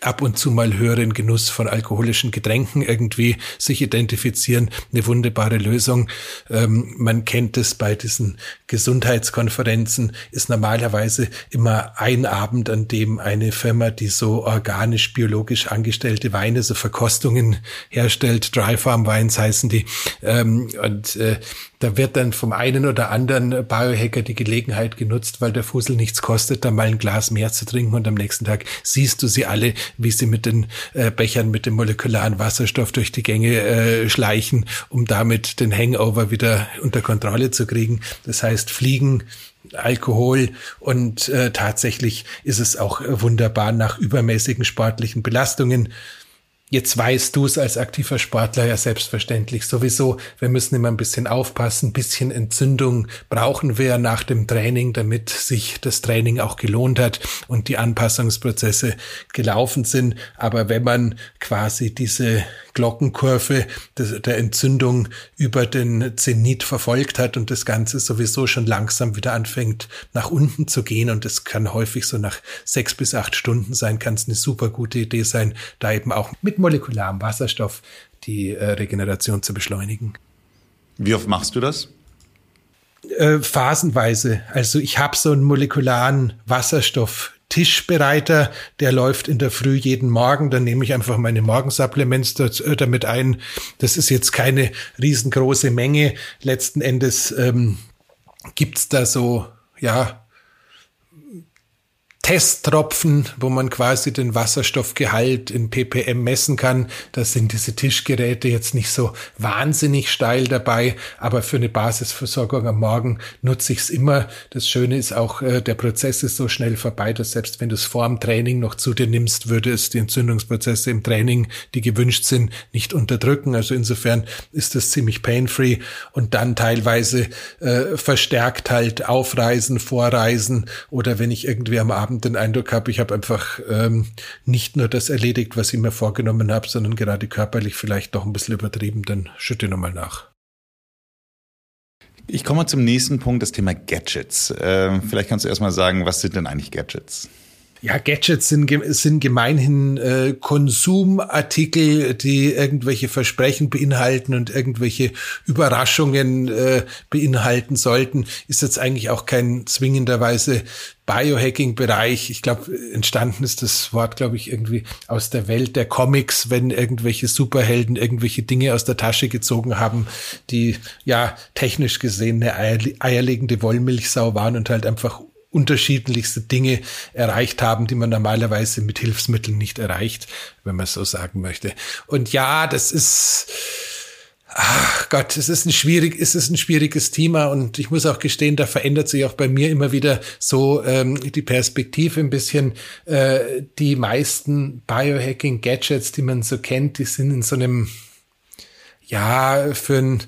ab und zu mal höheren Genuss von alkoholischen Getränken irgendwie sich identifizieren, eine wunderbare Lösung. Ähm, man kennt es bei diesen Gesundheitskonferenzen, ist normalerweise immer ein Abend, an dem eine Firma, die so organisch, biologisch angestellte Weine, so Verkostungen herstellt, Dry Farm Wines heißen die, ähm, und äh, da wird dann vom einen oder anderen Biohacker die Gelegenheit genutzt, weil der Fussel nichts kostet, da mal ein Glas mehr zu trinken und am nächsten Tag siehst du sie alle, wie sie mit den äh, Bechern mit dem molekularen Wasserstoff durch die Gänge äh, schleichen, um damit den Hangover wieder unter Kontrolle zu kriegen. Das heißt, Fliegen, Alkohol und äh, tatsächlich ist es auch wunderbar nach übermäßigen sportlichen Belastungen Jetzt weißt du es als aktiver Sportler ja selbstverständlich sowieso. Wir müssen immer ein bisschen aufpassen. Ein bisschen Entzündung brauchen wir nach dem Training, damit sich das Training auch gelohnt hat und die Anpassungsprozesse gelaufen sind. Aber wenn man quasi diese Glockenkurve der Entzündung über den Zenit verfolgt hat und das Ganze sowieso schon langsam wieder anfängt nach unten zu gehen und es kann häufig so nach sechs bis acht Stunden sein, kann es eine super gute Idee sein, da eben auch mit molekularem Wasserstoff die äh, Regeneration zu beschleunigen. Wie oft machst du das? Äh, phasenweise. Also ich habe so einen molekularen Wasserstoff Tischbereiter, der läuft in der Früh jeden Morgen. Dann nehme ich einfach meine Morgensupplements äh, damit ein. Das ist jetzt keine riesengroße Menge. Letzten Endes ähm, gibt's da so, ja, Testtropfen, wo man quasi den Wasserstoffgehalt in ppm messen kann. Da sind diese Tischgeräte jetzt nicht so wahnsinnig steil dabei, aber für eine Basisversorgung am Morgen nutze ich es immer. Das Schöne ist auch, äh, der Prozess ist so schnell vorbei, dass selbst wenn du es vor dem Training noch zu dir nimmst, würde es die Entzündungsprozesse im Training, die gewünscht sind, nicht unterdrücken. Also insofern ist das ziemlich pain-free und dann teilweise äh, verstärkt halt aufreisen, vorreisen oder wenn ich irgendwie am Abend den Eindruck habe, ich habe einfach ähm, nicht nur das erledigt, was ich mir vorgenommen habe, sondern gerade körperlich vielleicht doch ein bisschen übertrieben, dann schütte nochmal nach. Ich komme zum nächsten Punkt, das Thema Gadgets. Ähm, vielleicht kannst du erstmal sagen, was sind denn eigentlich Gadgets? Ja, Gadgets sind, sind gemeinhin äh, Konsumartikel, die irgendwelche Versprechen beinhalten und irgendwelche Überraschungen äh, beinhalten sollten. Ist jetzt eigentlich auch kein zwingenderweise Biohacking-Bereich. Ich glaube, entstanden ist das Wort, glaube ich, irgendwie aus der Welt der Comics, wenn irgendwelche Superhelden irgendwelche Dinge aus der Tasche gezogen haben, die ja technisch gesehen eine eierlegende Wollmilchsau waren und halt einfach unterschiedlichste Dinge erreicht haben, die man normalerweise mit Hilfsmitteln nicht erreicht, wenn man so sagen möchte. Und ja, das ist, ach Gott, es ist ein schwierig, es ist ein schwieriges Thema und ich muss auch gestehen, da verändert sich auch bei mir immer wieder so ähm, die Perspektive ein bisschen. Äh, die meisten Biohacking-Gadgets, die man so kennt, die sind in so einem ja für ein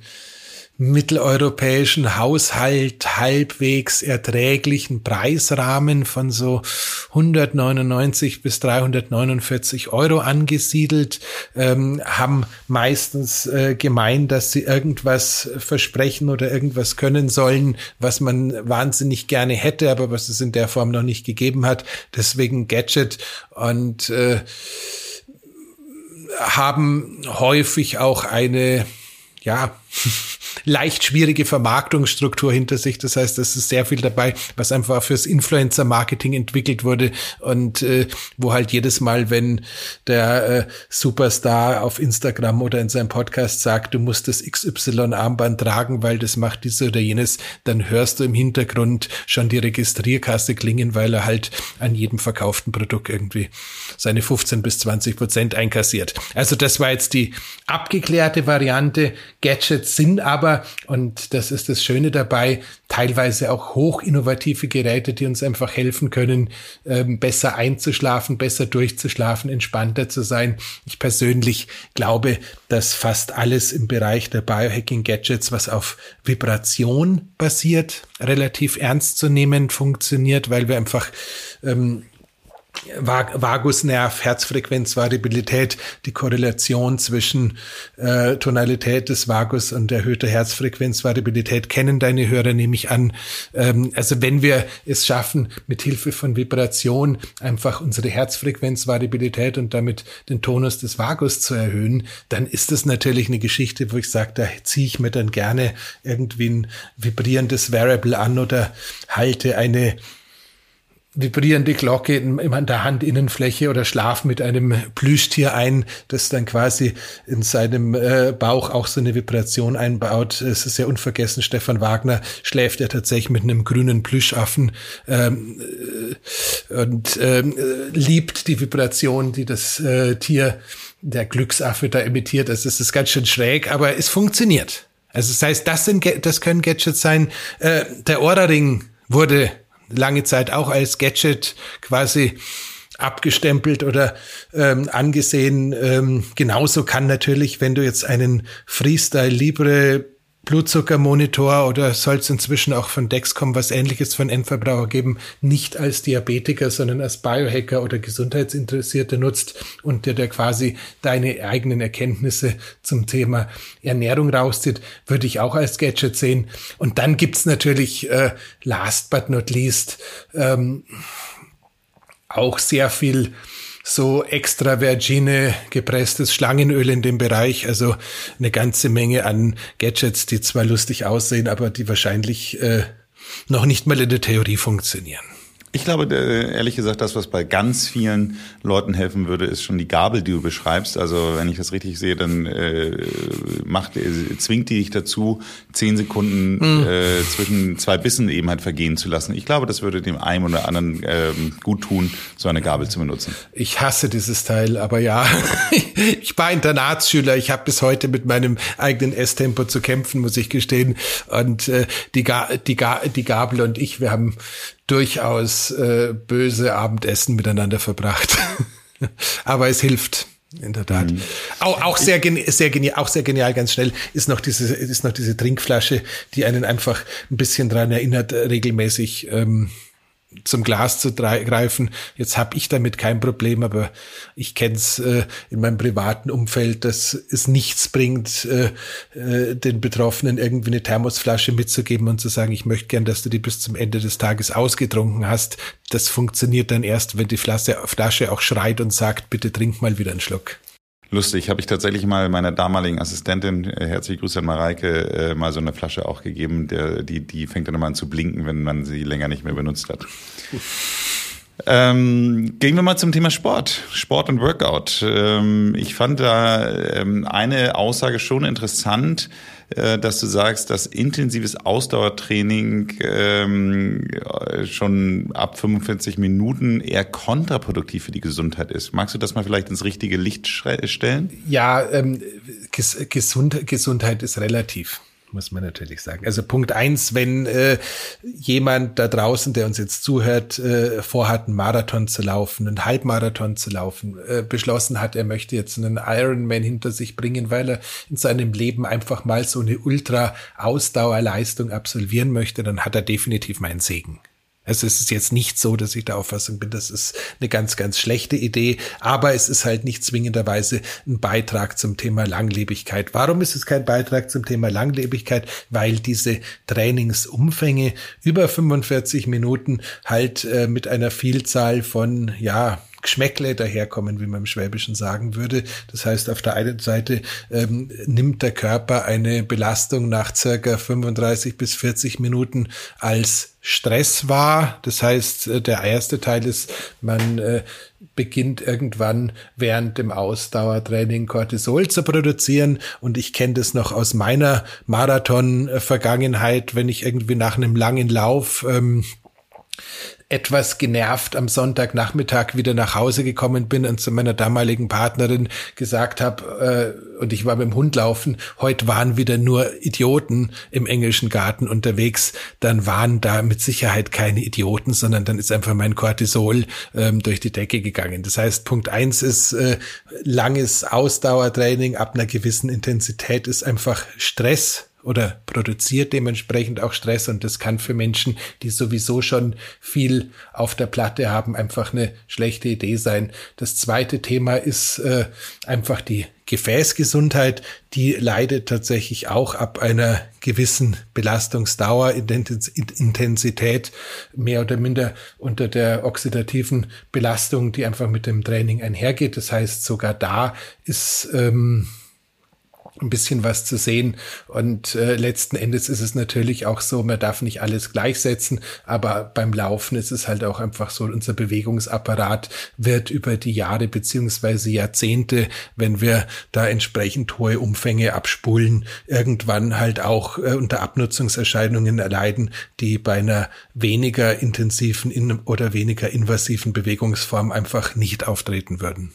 mitteleuropäischen Haushalt halbwegs erträglichen Preisrahmen von so 199 bis 349 Euro angesiedelt, ähm, haben meistens äh, gemeint, dass sie irgendwas versprechen oder irgendwas können sollen, was man wahnsinnig gerne hätte, aber was es in der Form noch nicht gegeben hat. Deswegen Gadget und äh, haben häufig auch eine ja, leicht schwierige Vermarktungsstruktur hinter sich. Das heißt, es ist sehr viel dabei, was einfach fürs Influencer-Marketing entwickelt wurde und äh, wo halt jedes Mal, wenn der äh, Superstar auf Instagram oder in seinem Podcast sagt, du musst das XY-Armband tragen, weil das macht dies oder jenes, dann hörst du im Hintergrund schon die Registrierkasse klingen, weil er halt an jedem verkauften Produkt irgendwie seine 15 bis 20 Prozent einkassiert. Also das war jetzt die abgeklärte Variante. Gadgets sind aber, und das ist das Schöne dabei, teilweise auch hoch innovative Geräte, die uns einfach helfen können, ähm, besser einzuschlafen, besser durchzuschlafen, entspannter zu sein. Ich persönlich glaube, dass fast alles im Bereich der Biohacking-Gadgets, was auf Vibration basiert, relativ ernst zu nehmen funktioniert, weil wir einfach ähm, Vagusnerv, Herzfrequenzvariabilität, die Korrelation zwischen äh, Tonalität des Vagus und erhöhter Herzfrequenzvariabilität kennen deine Hörer, nehme ich an. Ähm, also wenn wir es schaffen, mit Hilfe von Vibration einfach unsere Herzfrequenzvariabilität und damit den Tonus des Vagus zu erhöhen, dann ist das natürlich eine Geschichte, wo ich sage, da ziehe ich mir dann gerne irgendwie ein vibrierendes Variable an oder halte eine vibrierende Glocke in, der Handinnenfläche oder schlaf mit einem Plüschtier ein, das dann quasi in seinem äh, Bauch auch so eine Vibration einbaut. Es ist ja unvergessen, Stefan Wagner schläft ja tatsächlich mit einem grünen Plüschaffen ähm, äh, und ähm, liebt die Vibration, die das äh, Tier, der Glücksaffe da emittiert. Also es ist ganz schön schräg, aber es funktioniert. Also das heißt, das sind, das können Gadgets sein. Äh, der Ohrring wurde lange Zeit auch als Gadget quasi abgestempelt oder ähm, angesehen. Ähm, genauso kann natürlich, wenn du jetzt einen Freestyle Libre Blutzuckermonitor oder soll es inzwischen auch von Dexcom was ähnliches von Endverbraucher geben, nicht als Diabetiker, sondern als Biohacker oder Gesundheitsinteressierte nutzt und der, der quasi deine eigenen Erkenntnisse zum Thema Ernährung rauszieht, würde ich auch als Gadget sehen. Und dann gibt's natürlich, äh, last but not least, ähm, auch sehr viel so extra vergine gepresstes Schlangenöl in dem Bereich. Also eine ganze Menge an Gadgets, die zwar lustig aussehen, aber die wahrscheinlich äh, noch nicht mal in der Theorie funktionieren. Ich glaube, ehrlich gesagt, das, was bei ganz vielen Leuten helfen würde, ist schon die Gabel, die du beschreibst. Also wenn ich das richtig sehe, dann äh, macht, äh, zwingt die dich dazu, zehn Sekunden mhm. äh, zwischen zwei Bissen eben halt vergehen zu lassen. Ich glaube, das würde dem einen oder anderen äh, gut tun, so eine Gabel zu benutzen. Ich hasse dieses Teil, aber ja, ich war Internatsschüler. Ich habe bis heute mit meinem eigenen Esstempo zu kämpfen, muss ich gestehen. Und äh, die, Ga die, Ga die Gabel und ich, wir haben durchaus äh, böse Abendessen miteinander verbracht. Aber es hilft. In der Tat. Mhm. Auch, auch sehr, sehr genial, auch sehr genial, ganz schnell ist noch diese, ist noch diese Trinkflasche, die einen einfach ein bisschen dran erinnert, regelmäßig ähm, zum Glas zu greifen. Jetzt habe ich damit kein Problem, aber ich kenne es äh, in meinem privaten Umfeld, dass es nichts bringt, äh, äh, den Betroffenen irgendwie eine Thermosflasche mitzugeben und zu sagen, ich möchte gern, dass du die bis zum Ende des Tages ausgetrunken hast. Das funktioniert dann erst, wenn die Flasche, Flasche auch schreit und sagt, bitte trink mal wieder einen Schluck. Lustig, habe ich tatsächlich mal meiner damaligen Assistentin, äh, herzliche Grüße an Mareike, äh, mal so eine Flasche auch gegeben. Der, die, die fängt dann immer an zu blinken, wenn man sie länger nicht mehr benutzt hat. Ähm, gehen wir mal zum Thema Sport, Sport und Workout. Ähm, ich fand da ähm, eine Aussage schon interessant, dass du sagst, dass intensives Ausdauertraining ähm, schon ab 45 Minuten eher kontraproduktiv für die Gesundheit ist. Magst du das mal vielleicht ins richtige Licht stellen? Ja, ähm, Gesund Gesundheit ist relativ muss man natürlich sagen. Also Punkt eins, wenn äh, jemand da draußen, der uns jetzt zuhört, äh, vorhat, einen Marathon zu laufen, einen Halbmarathon zu laufen, äh, beschlossen hat, er möchte jetzt einen Ironman hinter sich bringen, weil er in seinem Leben einfach mal so eine Ultra-Ausdauerleistung absolvieren möchte, dann hat er definitiv meinen Segen. Also es ist jetzt nicht so, dass ich der Auffassung bin, das ist eine ganz, ganz schlechte Idee, aber es ist halt nicht zwingenderweise ein Beitrag zum Thema Langlebigkeit. Warum ist es kein Beitrag zum Thema Langlebigkeit? Weil diese Trainingsumfänge über 45 Minuten halt äh, mit einer Vielzahl von, ja, Geschmäckle daherkommen, wie man im Schwäbischen sagen würde. Das heißt, auf der einen Seite ähm, nimmt der Körper eine Belastung nach circa 35 bis 40 Minuten als Stress wahr. Das heißt, äh, der erste Teil ist, man äh, beginnt irgendwann während dem Ausdauertraining Cortisol zu produzieren. Und ich kenne das noch aus meiner Marathon-Vergangenheit, wenn ich irgendwie nach einem langen Lauf ähm, etwas genervt am Sonntagnachmittag wieder nach Hause gekommen bin und zu meiner damaligen Partnerin gesagt habe, äh, und ich war dem Hund laufen, heute waren wieder nur Idioten im englischen Garten unterwegs, dann waren da mit Sicherheit keine Idioten, sondern dann ist einfach mein Cortisol ähm, durch die Decke gegangen. Das heißt, Punkt eins ist äh, langes Ausdauertraining ab einer gewissen Intensität ist einfach Stress oder produziert dementsprechend auch Stress und das kann für Menschen, die sowieso schon viel auf der Platte haben, einfach eine schlechte Idee sein. Das zweite Thema ist äh, einfach die Gefäßgesundheit, die leidet tatsächlich auch ab einer gewissen Belastungsdauer, Intensität, mehr oder minder unter der oxidativen Belastung, die einfach mit dem Training einhergeht. Das heißt, sogar da ist ähm, ein bisschen was zu sehen. Und äh, letzten Endes ist es natürlich auch so, man darf nicht alles gleichsetzen, aber beim Laufen ist es halt auch einfach so, unser Bewegungsapparat wird über die Jahre beziehungsweise Jahrzehnte, wenn wir da entsprechend hohe Umfänge abspulen, irgendwann halt auch äh, unter Abnutzungserscheinungen erleiden, die bei einer weniger intensiven in oder weniger invasiven Bewegungsform einfach nicht auftreten würden.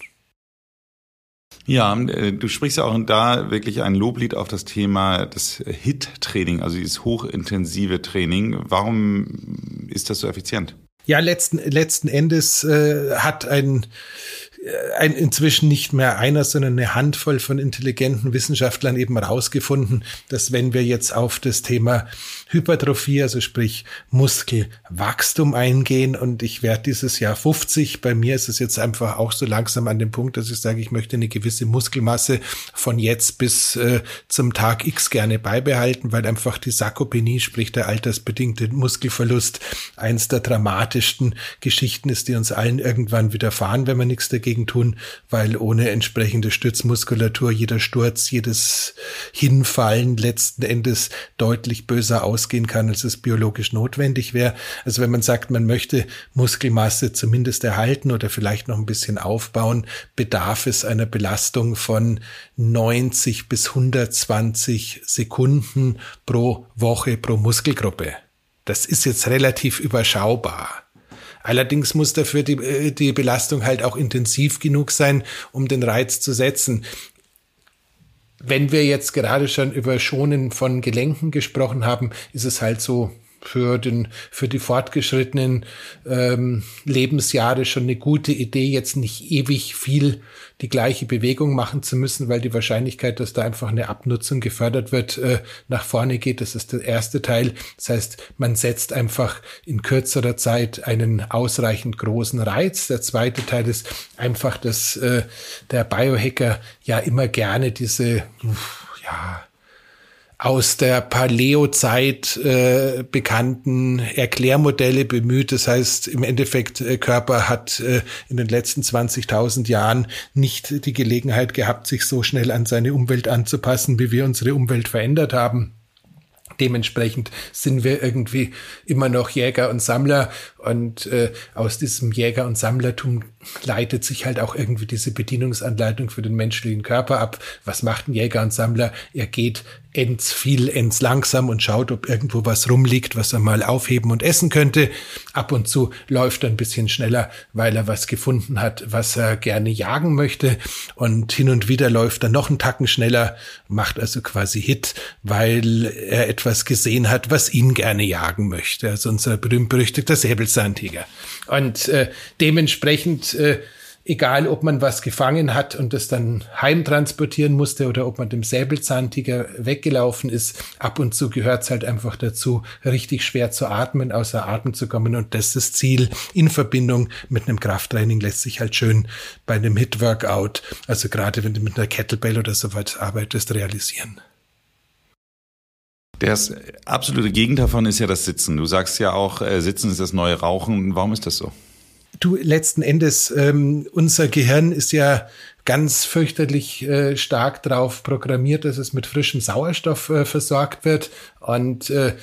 Ja, äh, du sprichst ja auch da wirklich ein Loblied auf das Thema des HIT-Training, also dieses hochintensive Training. Warum ist das so effizient? Ja, letzten, letzten Endes äh, hat ein ein inzwischen nicht mehr einer, sondern eine Handvoll von intelligenten Wissenschaftlern eben herausgefunden, dass wenn wir jetzt auf das Thema Hypertrophie, also sprich Muskelwachstum eingehen. Und ich werde dieses Jahr 50, bei mir ist es jetzt einfach auch so langsam an dem Punkt, dass ich sage, ich möchte eine gewisse Muskelmasse von jetzt bis äh, zum Tag X gerne beibehalten, weil einfach die Sarkopenie, sprich der altersbedingte Muskelverlust, eins der dramatischsten Geschichten ist, die uns allen irgendwann widerfahren, wenn wir nichts dagegen tun, weil ohne entsprechende Stützmuskulatur jeder Sturz, jedes Hinfallen letzten Endes deutlich böser ausgehen kann, als es biologisch notwendig wäre. Also wenn man sagt, man möchte Muskelmasse zumindest erhalten oder vielleicht noch ein bisschen aufbauen, bedarf es einer Belastung von 90 bis 120 Sekunden pro Woche pro Muskelgruppe. Das ist jetzt relativ überschaubar. Allerdings muss dafür die, äh, die Belastung halt auch intensiv genug sein, um den Reiz zu setzen. Wenn wir jetzt gerade schon über Schonen von Gelenken gesprochen haben, ist es halt so, für, den, für die fortgeschrittenen ähm, Lebensjahre schon eine gute Idee, jetzt nicht ewig viel die gleiche Bewegung machen zu müssen, weil die Wahrscheinlichkeit, dass da einfach eine Abnutzung gefördert wird, äh, nach vorne geht. Das ist der erste Teil. Das heißt, man setzt einfach in kürzerer Zeit einen ausreichend großen Reiz. Der zweite Teil ist einfach, dass äh, der Biohacker ja immer gerne diese, ja, aus der Paleozeit äh, bekannten Erklärmodelle bemüht. Das heißt, im Endeffekt, äh, Körper hat äh, in den letzten 20.000 Jahren nicht die Gelegenheit gehabt, sich so schnell an seine Umwelt anzupassen, wie wir unsere Umwelt verändert haben. Dementsprechend sind wir irgendwie immer noch Jäger und Sammler und äh, aus diesem Jäger- und Sammlertum leitet sich halt auch irgendwie diese Bedienungsanleitung für den menschlichen Körper ab. Was macht ein Jäger und Sammler? Er geht ends viel, ends langsam und schaut, ob irgendwo was rumliegt, was er mal aufheben und essen könnte. Ab und zu läuft er ein bisschen schneller, weil er was gefunden hat, was er gerne jagen möchte. Und hin und wieder läuft er noch einen Tacken schneller, macht also quasi Hit, weil er etwas gesehen hat, was ihn gerne jagen möchte. Also unser berühmt-berüchtigter Säbelzahntiger. Und äh, dementsprechend äh, egal ob man was gefangen hat und das dann heimtransportieren musste oder ob man dem Säbelzahntiger weggelaufen ist, ab und zu gehört es halt einfach dazu, richtig schwer zu atmen, außer Atem zu kommen und das ist das Ziel in Verbindung mit einem Krafttraining lässt sich halt schön bei einem Hit-Workout, also gerade wenn du mit einer Kettlebell oder so was arbeitest, realisieren. Das absolute Gegenteil davon ist ja das Sitzen. Du sagst ja auch, äh, Sitzen ist das neue Rauchen. Warum ist das so? Du, letzten Endes, ähm, unser Gehirn ist ja ganz fürchterlich äh, stark drauf programmiert, dass es mit frischem Sauerstoff äh, versorgt wird. Und äh,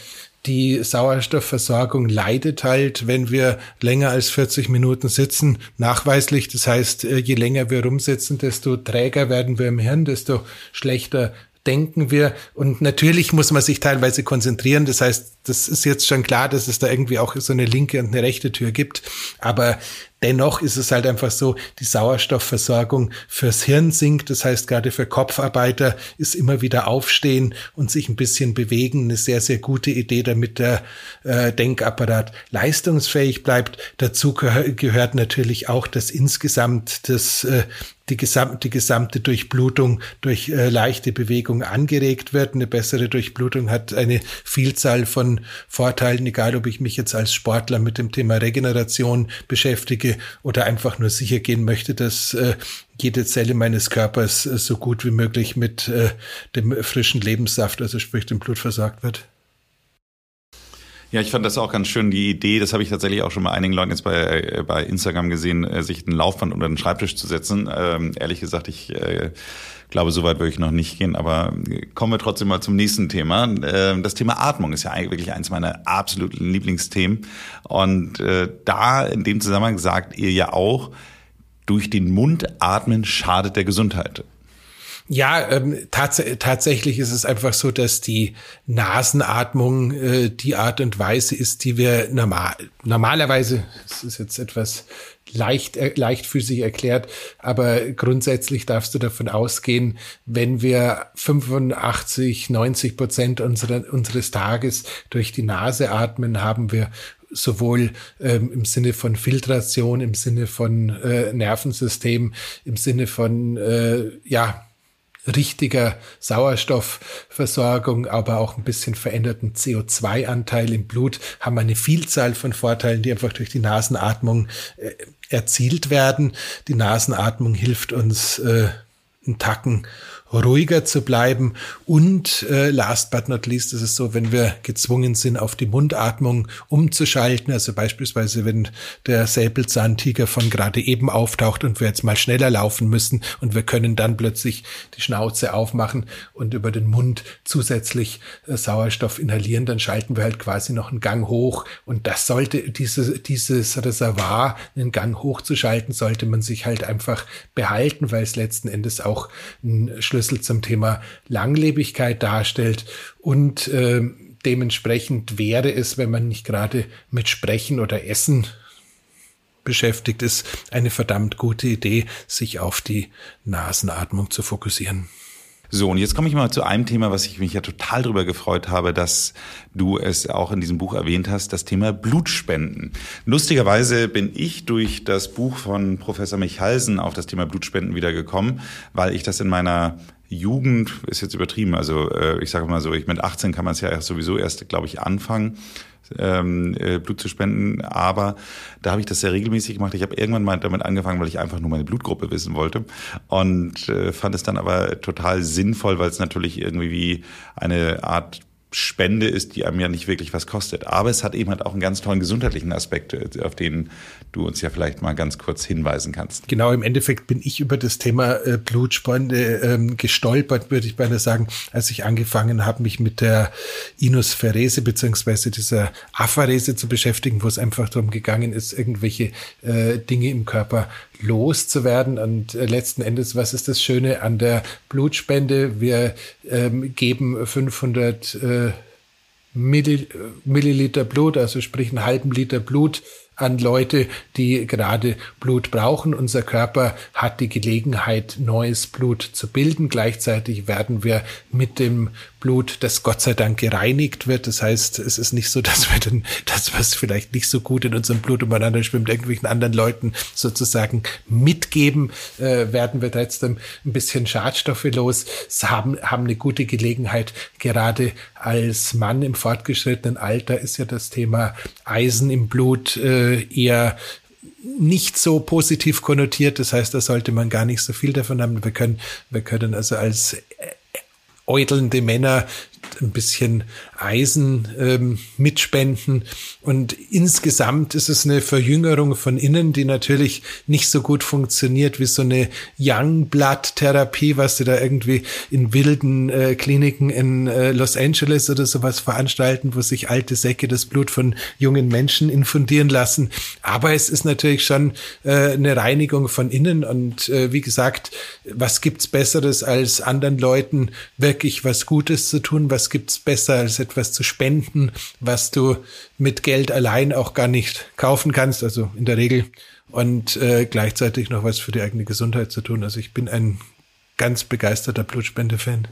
die Sauerstoffversorgung leidet halt, wenn wir länger als 40 Minuten sitzen, nachweislich. Das heißt, äh, je länger wir rumsitzen, desto träger werden wir im Hirn, desto schlechter denken wir. Und natürlich muss man sich teilweise konzentrieren. Das heißt, das ist jetzt schon klar, dass es da irgendwie auch so eine linke und eine rechte Tür gibt. Aber dennoch ist es halt einfach so, die Sauerstoffversorgung fürs Hirn sinkt. Das heißt, gerade für Kopfarbeiter ist immer wieder aufstehen und sich ein bisschen bewegen eine sehr, sehr gute Idee, damit der äh, Denkapparat leistungsfähig bleibt. Dazu gehör gehört natürlich auch, dass insgesamt das äh, die gesamte, die gesamte Durchblutung durch äh, leichte Bewegung angeregt wird. Eine bessere Durchblutung hat eine Vielzahl von Vorteilen, egal ob ich mich jetzt als Sportler mit dem Thema Regeneration beschäftige oder einfach nur sicher gehen möchte, dass äh, jede Zelle meines Körpers äh, so gut wie möglich mit äh, dem frischen Lebenssaft, also sprich dem Blut versorgt wird. Ja, ich fand das auch ganz schön, die Idee, das habe ich tatsächlich auch schon bei einigen Leuten jetzt bei, äh, bei Instagram gesehen, äh, sich ein Laufband unter den Schreibtisch zu setzen. Ähm, ehrlich gesagt, ich äh, glaube, so weit würde ich noch nicht gehen, aber kommen wir trotzdem mal zum nächsten Thema. Äh, das Thema Atmung ist ja eigentlich wirklich eins meiner absoluten Lieblingsthemen. Und äh, da in dem Zusammenhang sagt ihr ja auch, durch den Mund atmen schadet der Gesundheit. Ja, ähm, tats tatsächlich ist es einfach so, dass die Nasenatmung äh, die Art und Weise ist, die wir normal normalerweise, das ist jetzt etwas leicht äh, leichtfüßig erklärt, aber grundsätzlich darfst du davon ausgehen, wenn wir 85, 90 Prozent unserer, unseres Tages durch die Nase atmen, haben wir sowohl ähm, im Sinne von Filtration, im Sinne von äh, Nervensystem, im Sinne von äh, ja richtiger Sauerstoffversorgung, aber auch ein bisschen veränderten CO2-Anteil im Blut, haben eine Vielzahl von Vorteilen, die einfach durch die Nasenatmung äh, erzielt werden. Die Nasenatmung hilft uns, äh, einen Tacken ruhiger zu bleiben. Und äh, last but not least ist es so, wenn wir gezwungen sind, auf die Mundatmung umzuschalten, also beispielsweise wenn der Säbelzahntiger von gerade eben auftaucht und wir jetzt mal schneller laufen müssen und wir können dann plötzlich die Schnauze aufmachen und über den Mund zusätzlich äh, Sauerstoff inhalieren, dann schalten wir halt quasi noch einen Gang hoch und das sollte diese, dieses Reservoir, einen Gang hochzuschalten, sollte man sich halt einfach behalten, weil es letzten Endes auch ein Schlüssel Schlüssel zum Thema Langlebigkeit darstellt und äh, dementsprechend wäre es, wenn man nicht gerade mit Sprechen oder Essen beschäftigt ist, eine verdammt gute Idee, sich auf die Nasenatmung zu fokussieren. So, und jetzt komme ich mal zu einem Thema, was ich mich ja total darüber gefreut habe, dass du es auch in diesem Buch erwähnt hast, das Thema Blutspenden. Lustigerweise bin ich durch das Buch von Professor Michalsen auf das Thema Blutspenden wieder gekommen, weil ich das in meiner Jugend, ist jetzt übertrieben, also äh, ich sage mal so, ich mit 18 kann man es ja sowieso erst, glaube ich, anfangen ähm, äh, Blut zu spenden. Aber da habe ich das sehr regelmäßig gemacht. Ich habe irgendwann mal damit angefangen, weil ich einfach nur meine Blutgruppe wissen wollte und äh, fand es dann aber total sinnvoll, weil es natürlich irgendwie wie eine Art Spende ist, die einem ja nicht wirklich was kostet. Aber es hat eben halt auch einen ganz tollen gesundheitlichen Aspekt, äh, auf den du uns ja vielleicht mal ganz kurz hinweisen kannst. Genau, im Endeffekt bin ich über das Thema äh, Blutspende ähm, gestolpert, würde ich beinahe sagen, als ich angefangen habe, mich mit der Inosphärese beziehungsweise dieser Apharese zu beschäftigen, wo es einfach darum gegangen ist, irgendwelche äh, Dinge im Körper loszuwerden. Und äh, letzten Endes, was ist das Schöne an der Blutspende? Wir ähm, geben 500 äh, Milliliter Blut, also sprich einen halben Liter Blut an Leute, die gerade Blut brauchen. Unser Körper hat die Gelegenheit, neues Blut zu bilden. Gleichzeitig werden wir mit dem Blut, das Gott sei Dank gereinigt wird. Das heißt, es ist nicht so, dass wir dann das, was vielleicht nicht so gut in unserem Blut umeinander schwimmt, irgendwelchen anderen Leuten sozusagen mitgeben, äh, werden wir trotzdem ein bisschen Schadstoffe los, haben, haben eine gute Gelegenheit. Gerade als Mann im fortgeschrittenen Alter ist ja das Thema Eisen im Blut äh, eher nicht so positiv konnotiert. Das heißt, da sollte man gar nicht so viel davon haben. Wir können, wir können also als äudelnde Männer ein bisschen Eisen ähm, mitspenden. Und insgesamt ist es eine Verjüngerung von innen, die natürlich nicht so gut funktioniert wie so eine Young Blood Therapie, was sie da irgendwie in wilden äh, Kliniken in äh, Los Angeles oder sowas veranstalten, wo sich alte Säcke das Blut von jungen Menschen infundieren lassen. Aber es ist natürlich schon äh, eine Reinigung von innen. Und äh, wie gesagt, was gibt's Besseres als anderen Leuten wirklich was Gutes zu tun? Was gibt's besser als etwas zu spenden, was du mit Geld allein auch gar nicht kaufen kannst, also in der Regel, und äh, gleichzeitig noch was für die eigene Gesundheit zu tun. Also ich bin ein ganz begeisterter Blutspende-Fan.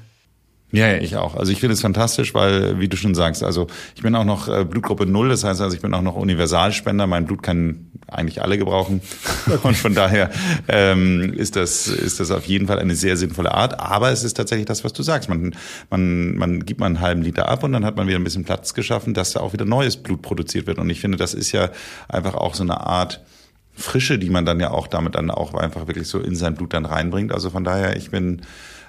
Ja, ja, ich auch. Also ich finde es fantastisch, weil, wie du schon sagst, also ich bin auch noch äh, Blutgruppe Null, das heißt also, ich bin auch noch Universalspender. Mein Blut kann eigentlich alle gebrauchen. Und von daher ähm, ist, das, ist das auf jeden Fall eine sehr sinnvolle Art. Aber es ist tatsächlich das, was du sagst. Man, man, man gibt mal einen halben Liter ab und dann hat man wieder ein bisschen Platz geschaffen, dass da auch wieder neues Blut produziert wird. Und ich finde, das ist ja einfach auch so eine Art Frische, die man dann ja auch damit dann auch einfach wirklich so in sein Blut dann reinbringt. Also von daher, ich bin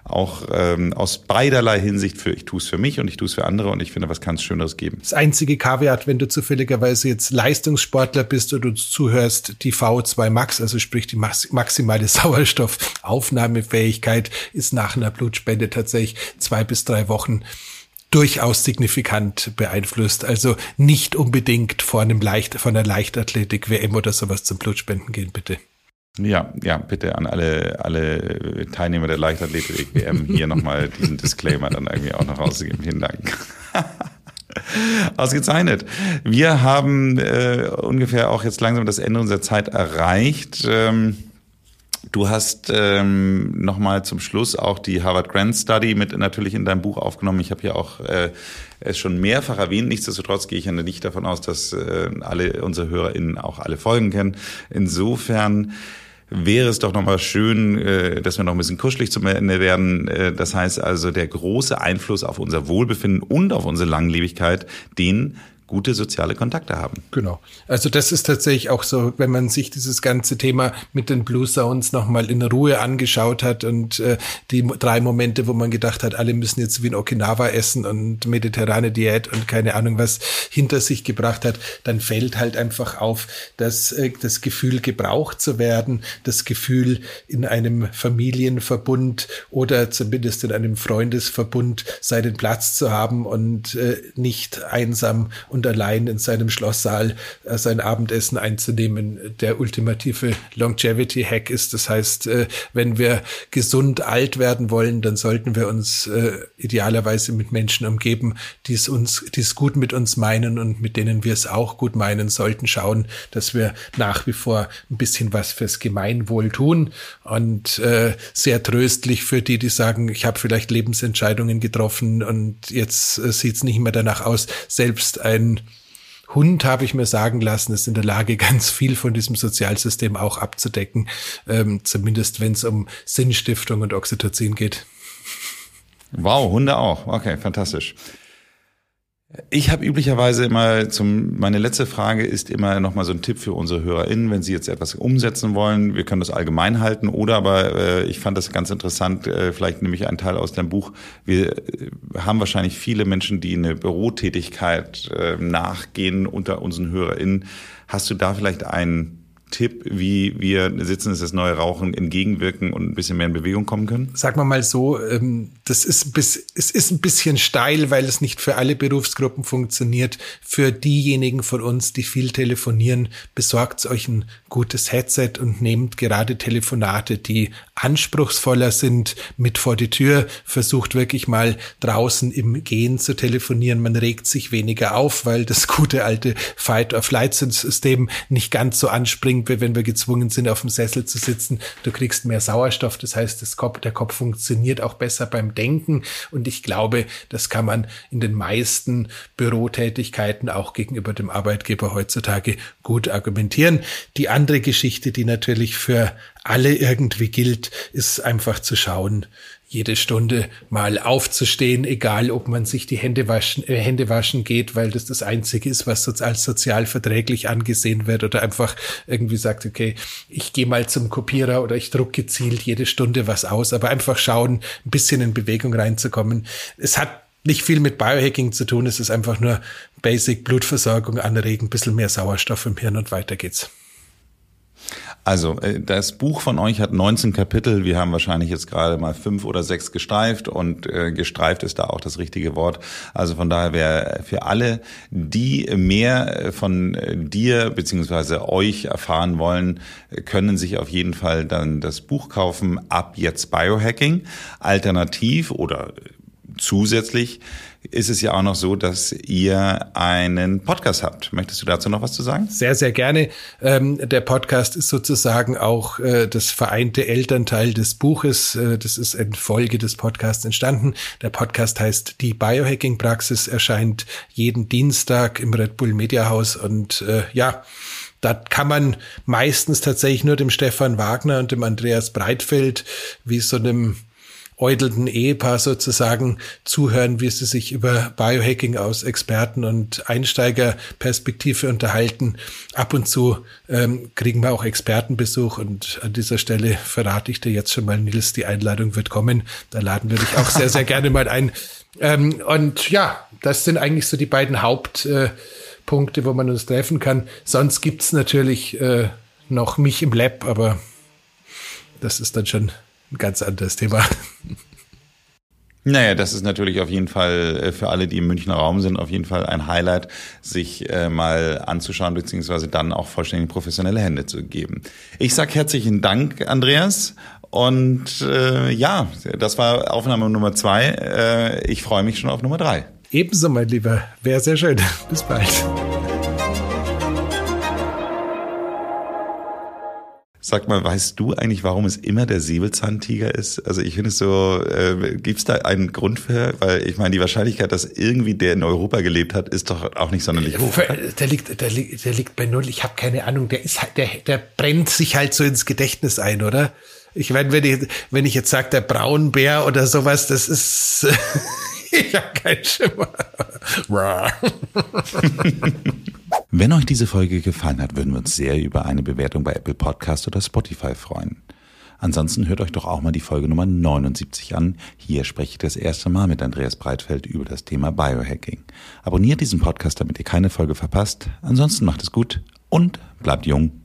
auch ähm, aus beiderlei Hinsicht für ich tue es für mich und ich tue es für andere und ich finde, was kann es Schöneres geben. Das einzige Kaviat, wenn du zufälligerweise jetzt Leistungssportler bist und uns zuhörst, die VO2 Max, also sprich die maximale Sauerstoffaufnahmefähigkeit, ist nach einer Blutspende tatsächlich zwei bis drei Wochen durchaus signifikant beeinflusst. Also nicht unbedingt vor einem Leicht, von einer Leichtathletik, WM oder sowas zum Blutspenden gehen, bitte. Ja, ja, bitte an alle, alle Teilnehmer der Leichtathletik-WM hier nochmal diesen Disclaimer dann irgendwie auch noch rauszugeben. Vielen Dank. Ausgezeichnet. Wir haben äh, ungefähr auch jetzt langsam das Ende unserer Zeit erreicht. Ähm, du hast ähm, nochmal zum Schluss auch die Harvard Grant Study mit natürlich in deinem Buch aufgenommen. Ich habe ja auch äh, es schon mehrfach erwähnt. Nichtsdestotrotz gehe ich ja nicht davon aus, dass äh, alle unsere HörerInnen auch alle Folgen kennen. Insofern wäre es doch nochmal schön, äh, dass wir noch ein bisschen kuschelig zum Ende werden. Äh, das heißt also, der große Einfluss auf unser Wohlbefinden und auf unsere Langlebigkeit, den gute soziale Kontakte haben. Genau. Also das ist tatsächlich auch so, wenn man sich dieses ganze Thema mit den Blue Sounds nochmal in Ruhe angeschaut hat und äh, die drei Momente, wo man gedacht hat, alle müssen jetzt wie in Okinawa essen und mediterrane Diät und keine Ahnung was hinter sich gebracht hat, dann fällt halt einfach auf, dass äh, das Gefühl gebraucht zu werden, das Gefühl in einem Familienverbund oder zumindest in einem Freundesverbund seinen Platz zu haben und äh, nicht einsam und allein in seinem Schlosssaal äh, sein Abendessen einzunehmen, der ultimative Longevity-Hack ist. Das heißt, äh, wenn wir gesund alt werden wollen, dann sollten wir uns äh, idealerweise mit Menschen umgeben, die es uns, die es gut mit uns meinen und mit denen wir es auch gut meinen sollten, schauen, dass wir nach wie vor ein bisschen was fürs Gemeinwohl tun und äh, sehr tröstlich für die, die sagen, ich habe vielleicht Lebensentscheidungen getroffen und jetzt äh, sieht es nicht mehr danach aus, selbst ein Hund, habe ich mir sagen lassen, ist in der Lage, ganz viel von diesem Sozialsystem auch abzudecken, ähm, zumindest wenn es um Sinnstiftung und Oxytocin geht. Wow, Hunde auch. Okay, fantastisch. Ich habe üblicherweise immer zum meine letzte Frage ist immer noch mal so ein Tipp für unsere HörerInnen, wenn sie jetzt etwas umsetzen wollen. Wir können das allgemein halten oder aber äh, ich fand das ganz interessant. Äh, vielleicht nehme ich einen Teil aus deinem Buch. Wir äh, haben wahrscheinlich viele Menschen, die eine Bürotätigkeit äh, nachgehen unter unseren HörerInnen. Hast du da vielleicht einen Tipp, wie wir Sitzen ist das neue Rauchen entgegenwirken und ein bisschen mehr in Bewegung kommen können? Sagen wir mal so, ähm, das ist, bis, es ist ein bisschen steil, weil es nicht für alle Berufsgruppen funktioniert. Für diejenigen von uns, die viel telefonieren, besorgt euch ein gutes Headset und nehmt gerade Telefonate, die anspruchsvoller sind, mit vor die Tür. Versucht wirklich mal draußen im Gehen zu telefonieren. Man regt sich weniger auf, weil das gute alte Fight-or-Flight-System nicht ganz so anspringt wie wenn wir gezwungen sind, auf dem Sessel zu sitzen. Du kriegst mehr Sauerstoff, das heißt, Kopf, der Kopf funktioniert auch besser beim Denken. Und ich glaube, das kann man in den meisten Bürotätigkeiten auch gegenüber dem Arbeitgeber heutzutage gut argumentieren. Die andere Geschichte, die natürlich für alle irgendwie gilt, ist einfach zu schauen, jede Stunde mal aufzustehen, egal ob man sich die Hände waschen, äh, Hände waschen geht, weil das das Einzige ist, was als sozial verträglich angesehen wird oder einfach irgendwie sagt, okay, ich gehe mal zum Kopierer oder ich druck gezielt jede Stunde was aus, aber einfach schauen, ein bisschen in Bewegung reinzukommen. Es hat nicht viel mit Biohacking zu tun, es ist einfach nur Basic Blutversorgung anregen, ein bisschen mehr Sauerstoff im Hirn und weiter geht's. Also, äh, das Buch von euch hat 19 Kapitel. Wir haben wahrscheinlich jetzt gerade mal fünf oder sechs gestreift und äh, gestreift ist da auch das richtige Wort. Also von daher wäre für alle, die mehr äh, von dir beziehungsweise euch erfahren wollen, können sich auf jeden Fall dann das Buch kaufen. Ab jetzt Biohacking. Alternativ oder zusätzlich ist es ja auch noch so, dass ihr einen Podcast habt. Möchtest du dazu noch was zu sagen? Sehr, sehr gerne. Ähm, der Podcast ist sozusagen auch äh, das vereinte Elternteil des Buches. Äh, das ist in Folge des Podcasts entstanden. Der Podcast heißt Die Biohacking Praxis, erscheint jeden Dienstag im Red Bull Media House und äh, ja, da kann man meistens tatsächlich nur dem Stefan Wagner und dem Andreas Breitfeld wie so einem äudelnden Ehepaar sozusagen zuhören, wie sie sich über Biohacking aus Experten- und Einsteigerperspektive unterhalten. Ab und zu ähm, kriegen wir auch Expertenbesuch und an dieser Stelle verrate ich dir jetzt schon mal, Nils, die Einladung wird kommen. Da laden wir dich auch sehr, sehr gerne mal ein. Ähm, und ja, das sind eigentlich so die beiden Hauptpunkte, äh, wo man uns treffen kann. Sonst gibt's natürlich äh, noch mich im Lab, aber das ist dann schon ein ganz anderes Thema. Naja, das ist natürlich auf jeden Fall äh, für alle, die im Münchner Raum sind, auf jeden Fall ein Highlight, sich äh, mal anzuschauen, beziehungsweise dann auch vollständig professionelle Hände zu geben. Ich sag herzlichen Dank, Andreas. Und äh, ja, das war Aufnahme Nummer zwei. Äh, ich freue mich schon auf Nummer drei. Ebenso, mein Lieber. Wäre sehr schön. Bis bald. Sag mal, weißt du eigentlich, warum es immer der Säbelzahntiger ist? Also ich finde es so, äh, gibt es da einen Grund für? Weil ich meine, die Wahrscheinlichkeit, dass irgendwie der in Europa gelebt hat, ist doch auch nicht sonderlich hoch. Der liegt, der liegt, der liegt bei null. Ich habe keine Ahnung. Der ist halt, der, der brennt sich halt so ins Gedächtnis ein, oder? Ich meine, wenn ich, wenn ich jetzt sage, der Braunbär oder sowas, das ist ich habe keinen Schimmer. Wenn euch diese Folge gefallen hat, würden wir uns sehr über eine Bewertung bei Apple Podcast oder Spotify freuen. Ansonsten hört euch doch auch mal die Folge Nummer 79 an. Hier spreche ich das erste Mal mit Andreas Breitfeld über das Thema Biohacking. Abonniert diesen Podcast, damit ihr keine Folge verpasst. Ansonsten macht es gut und bleibt jung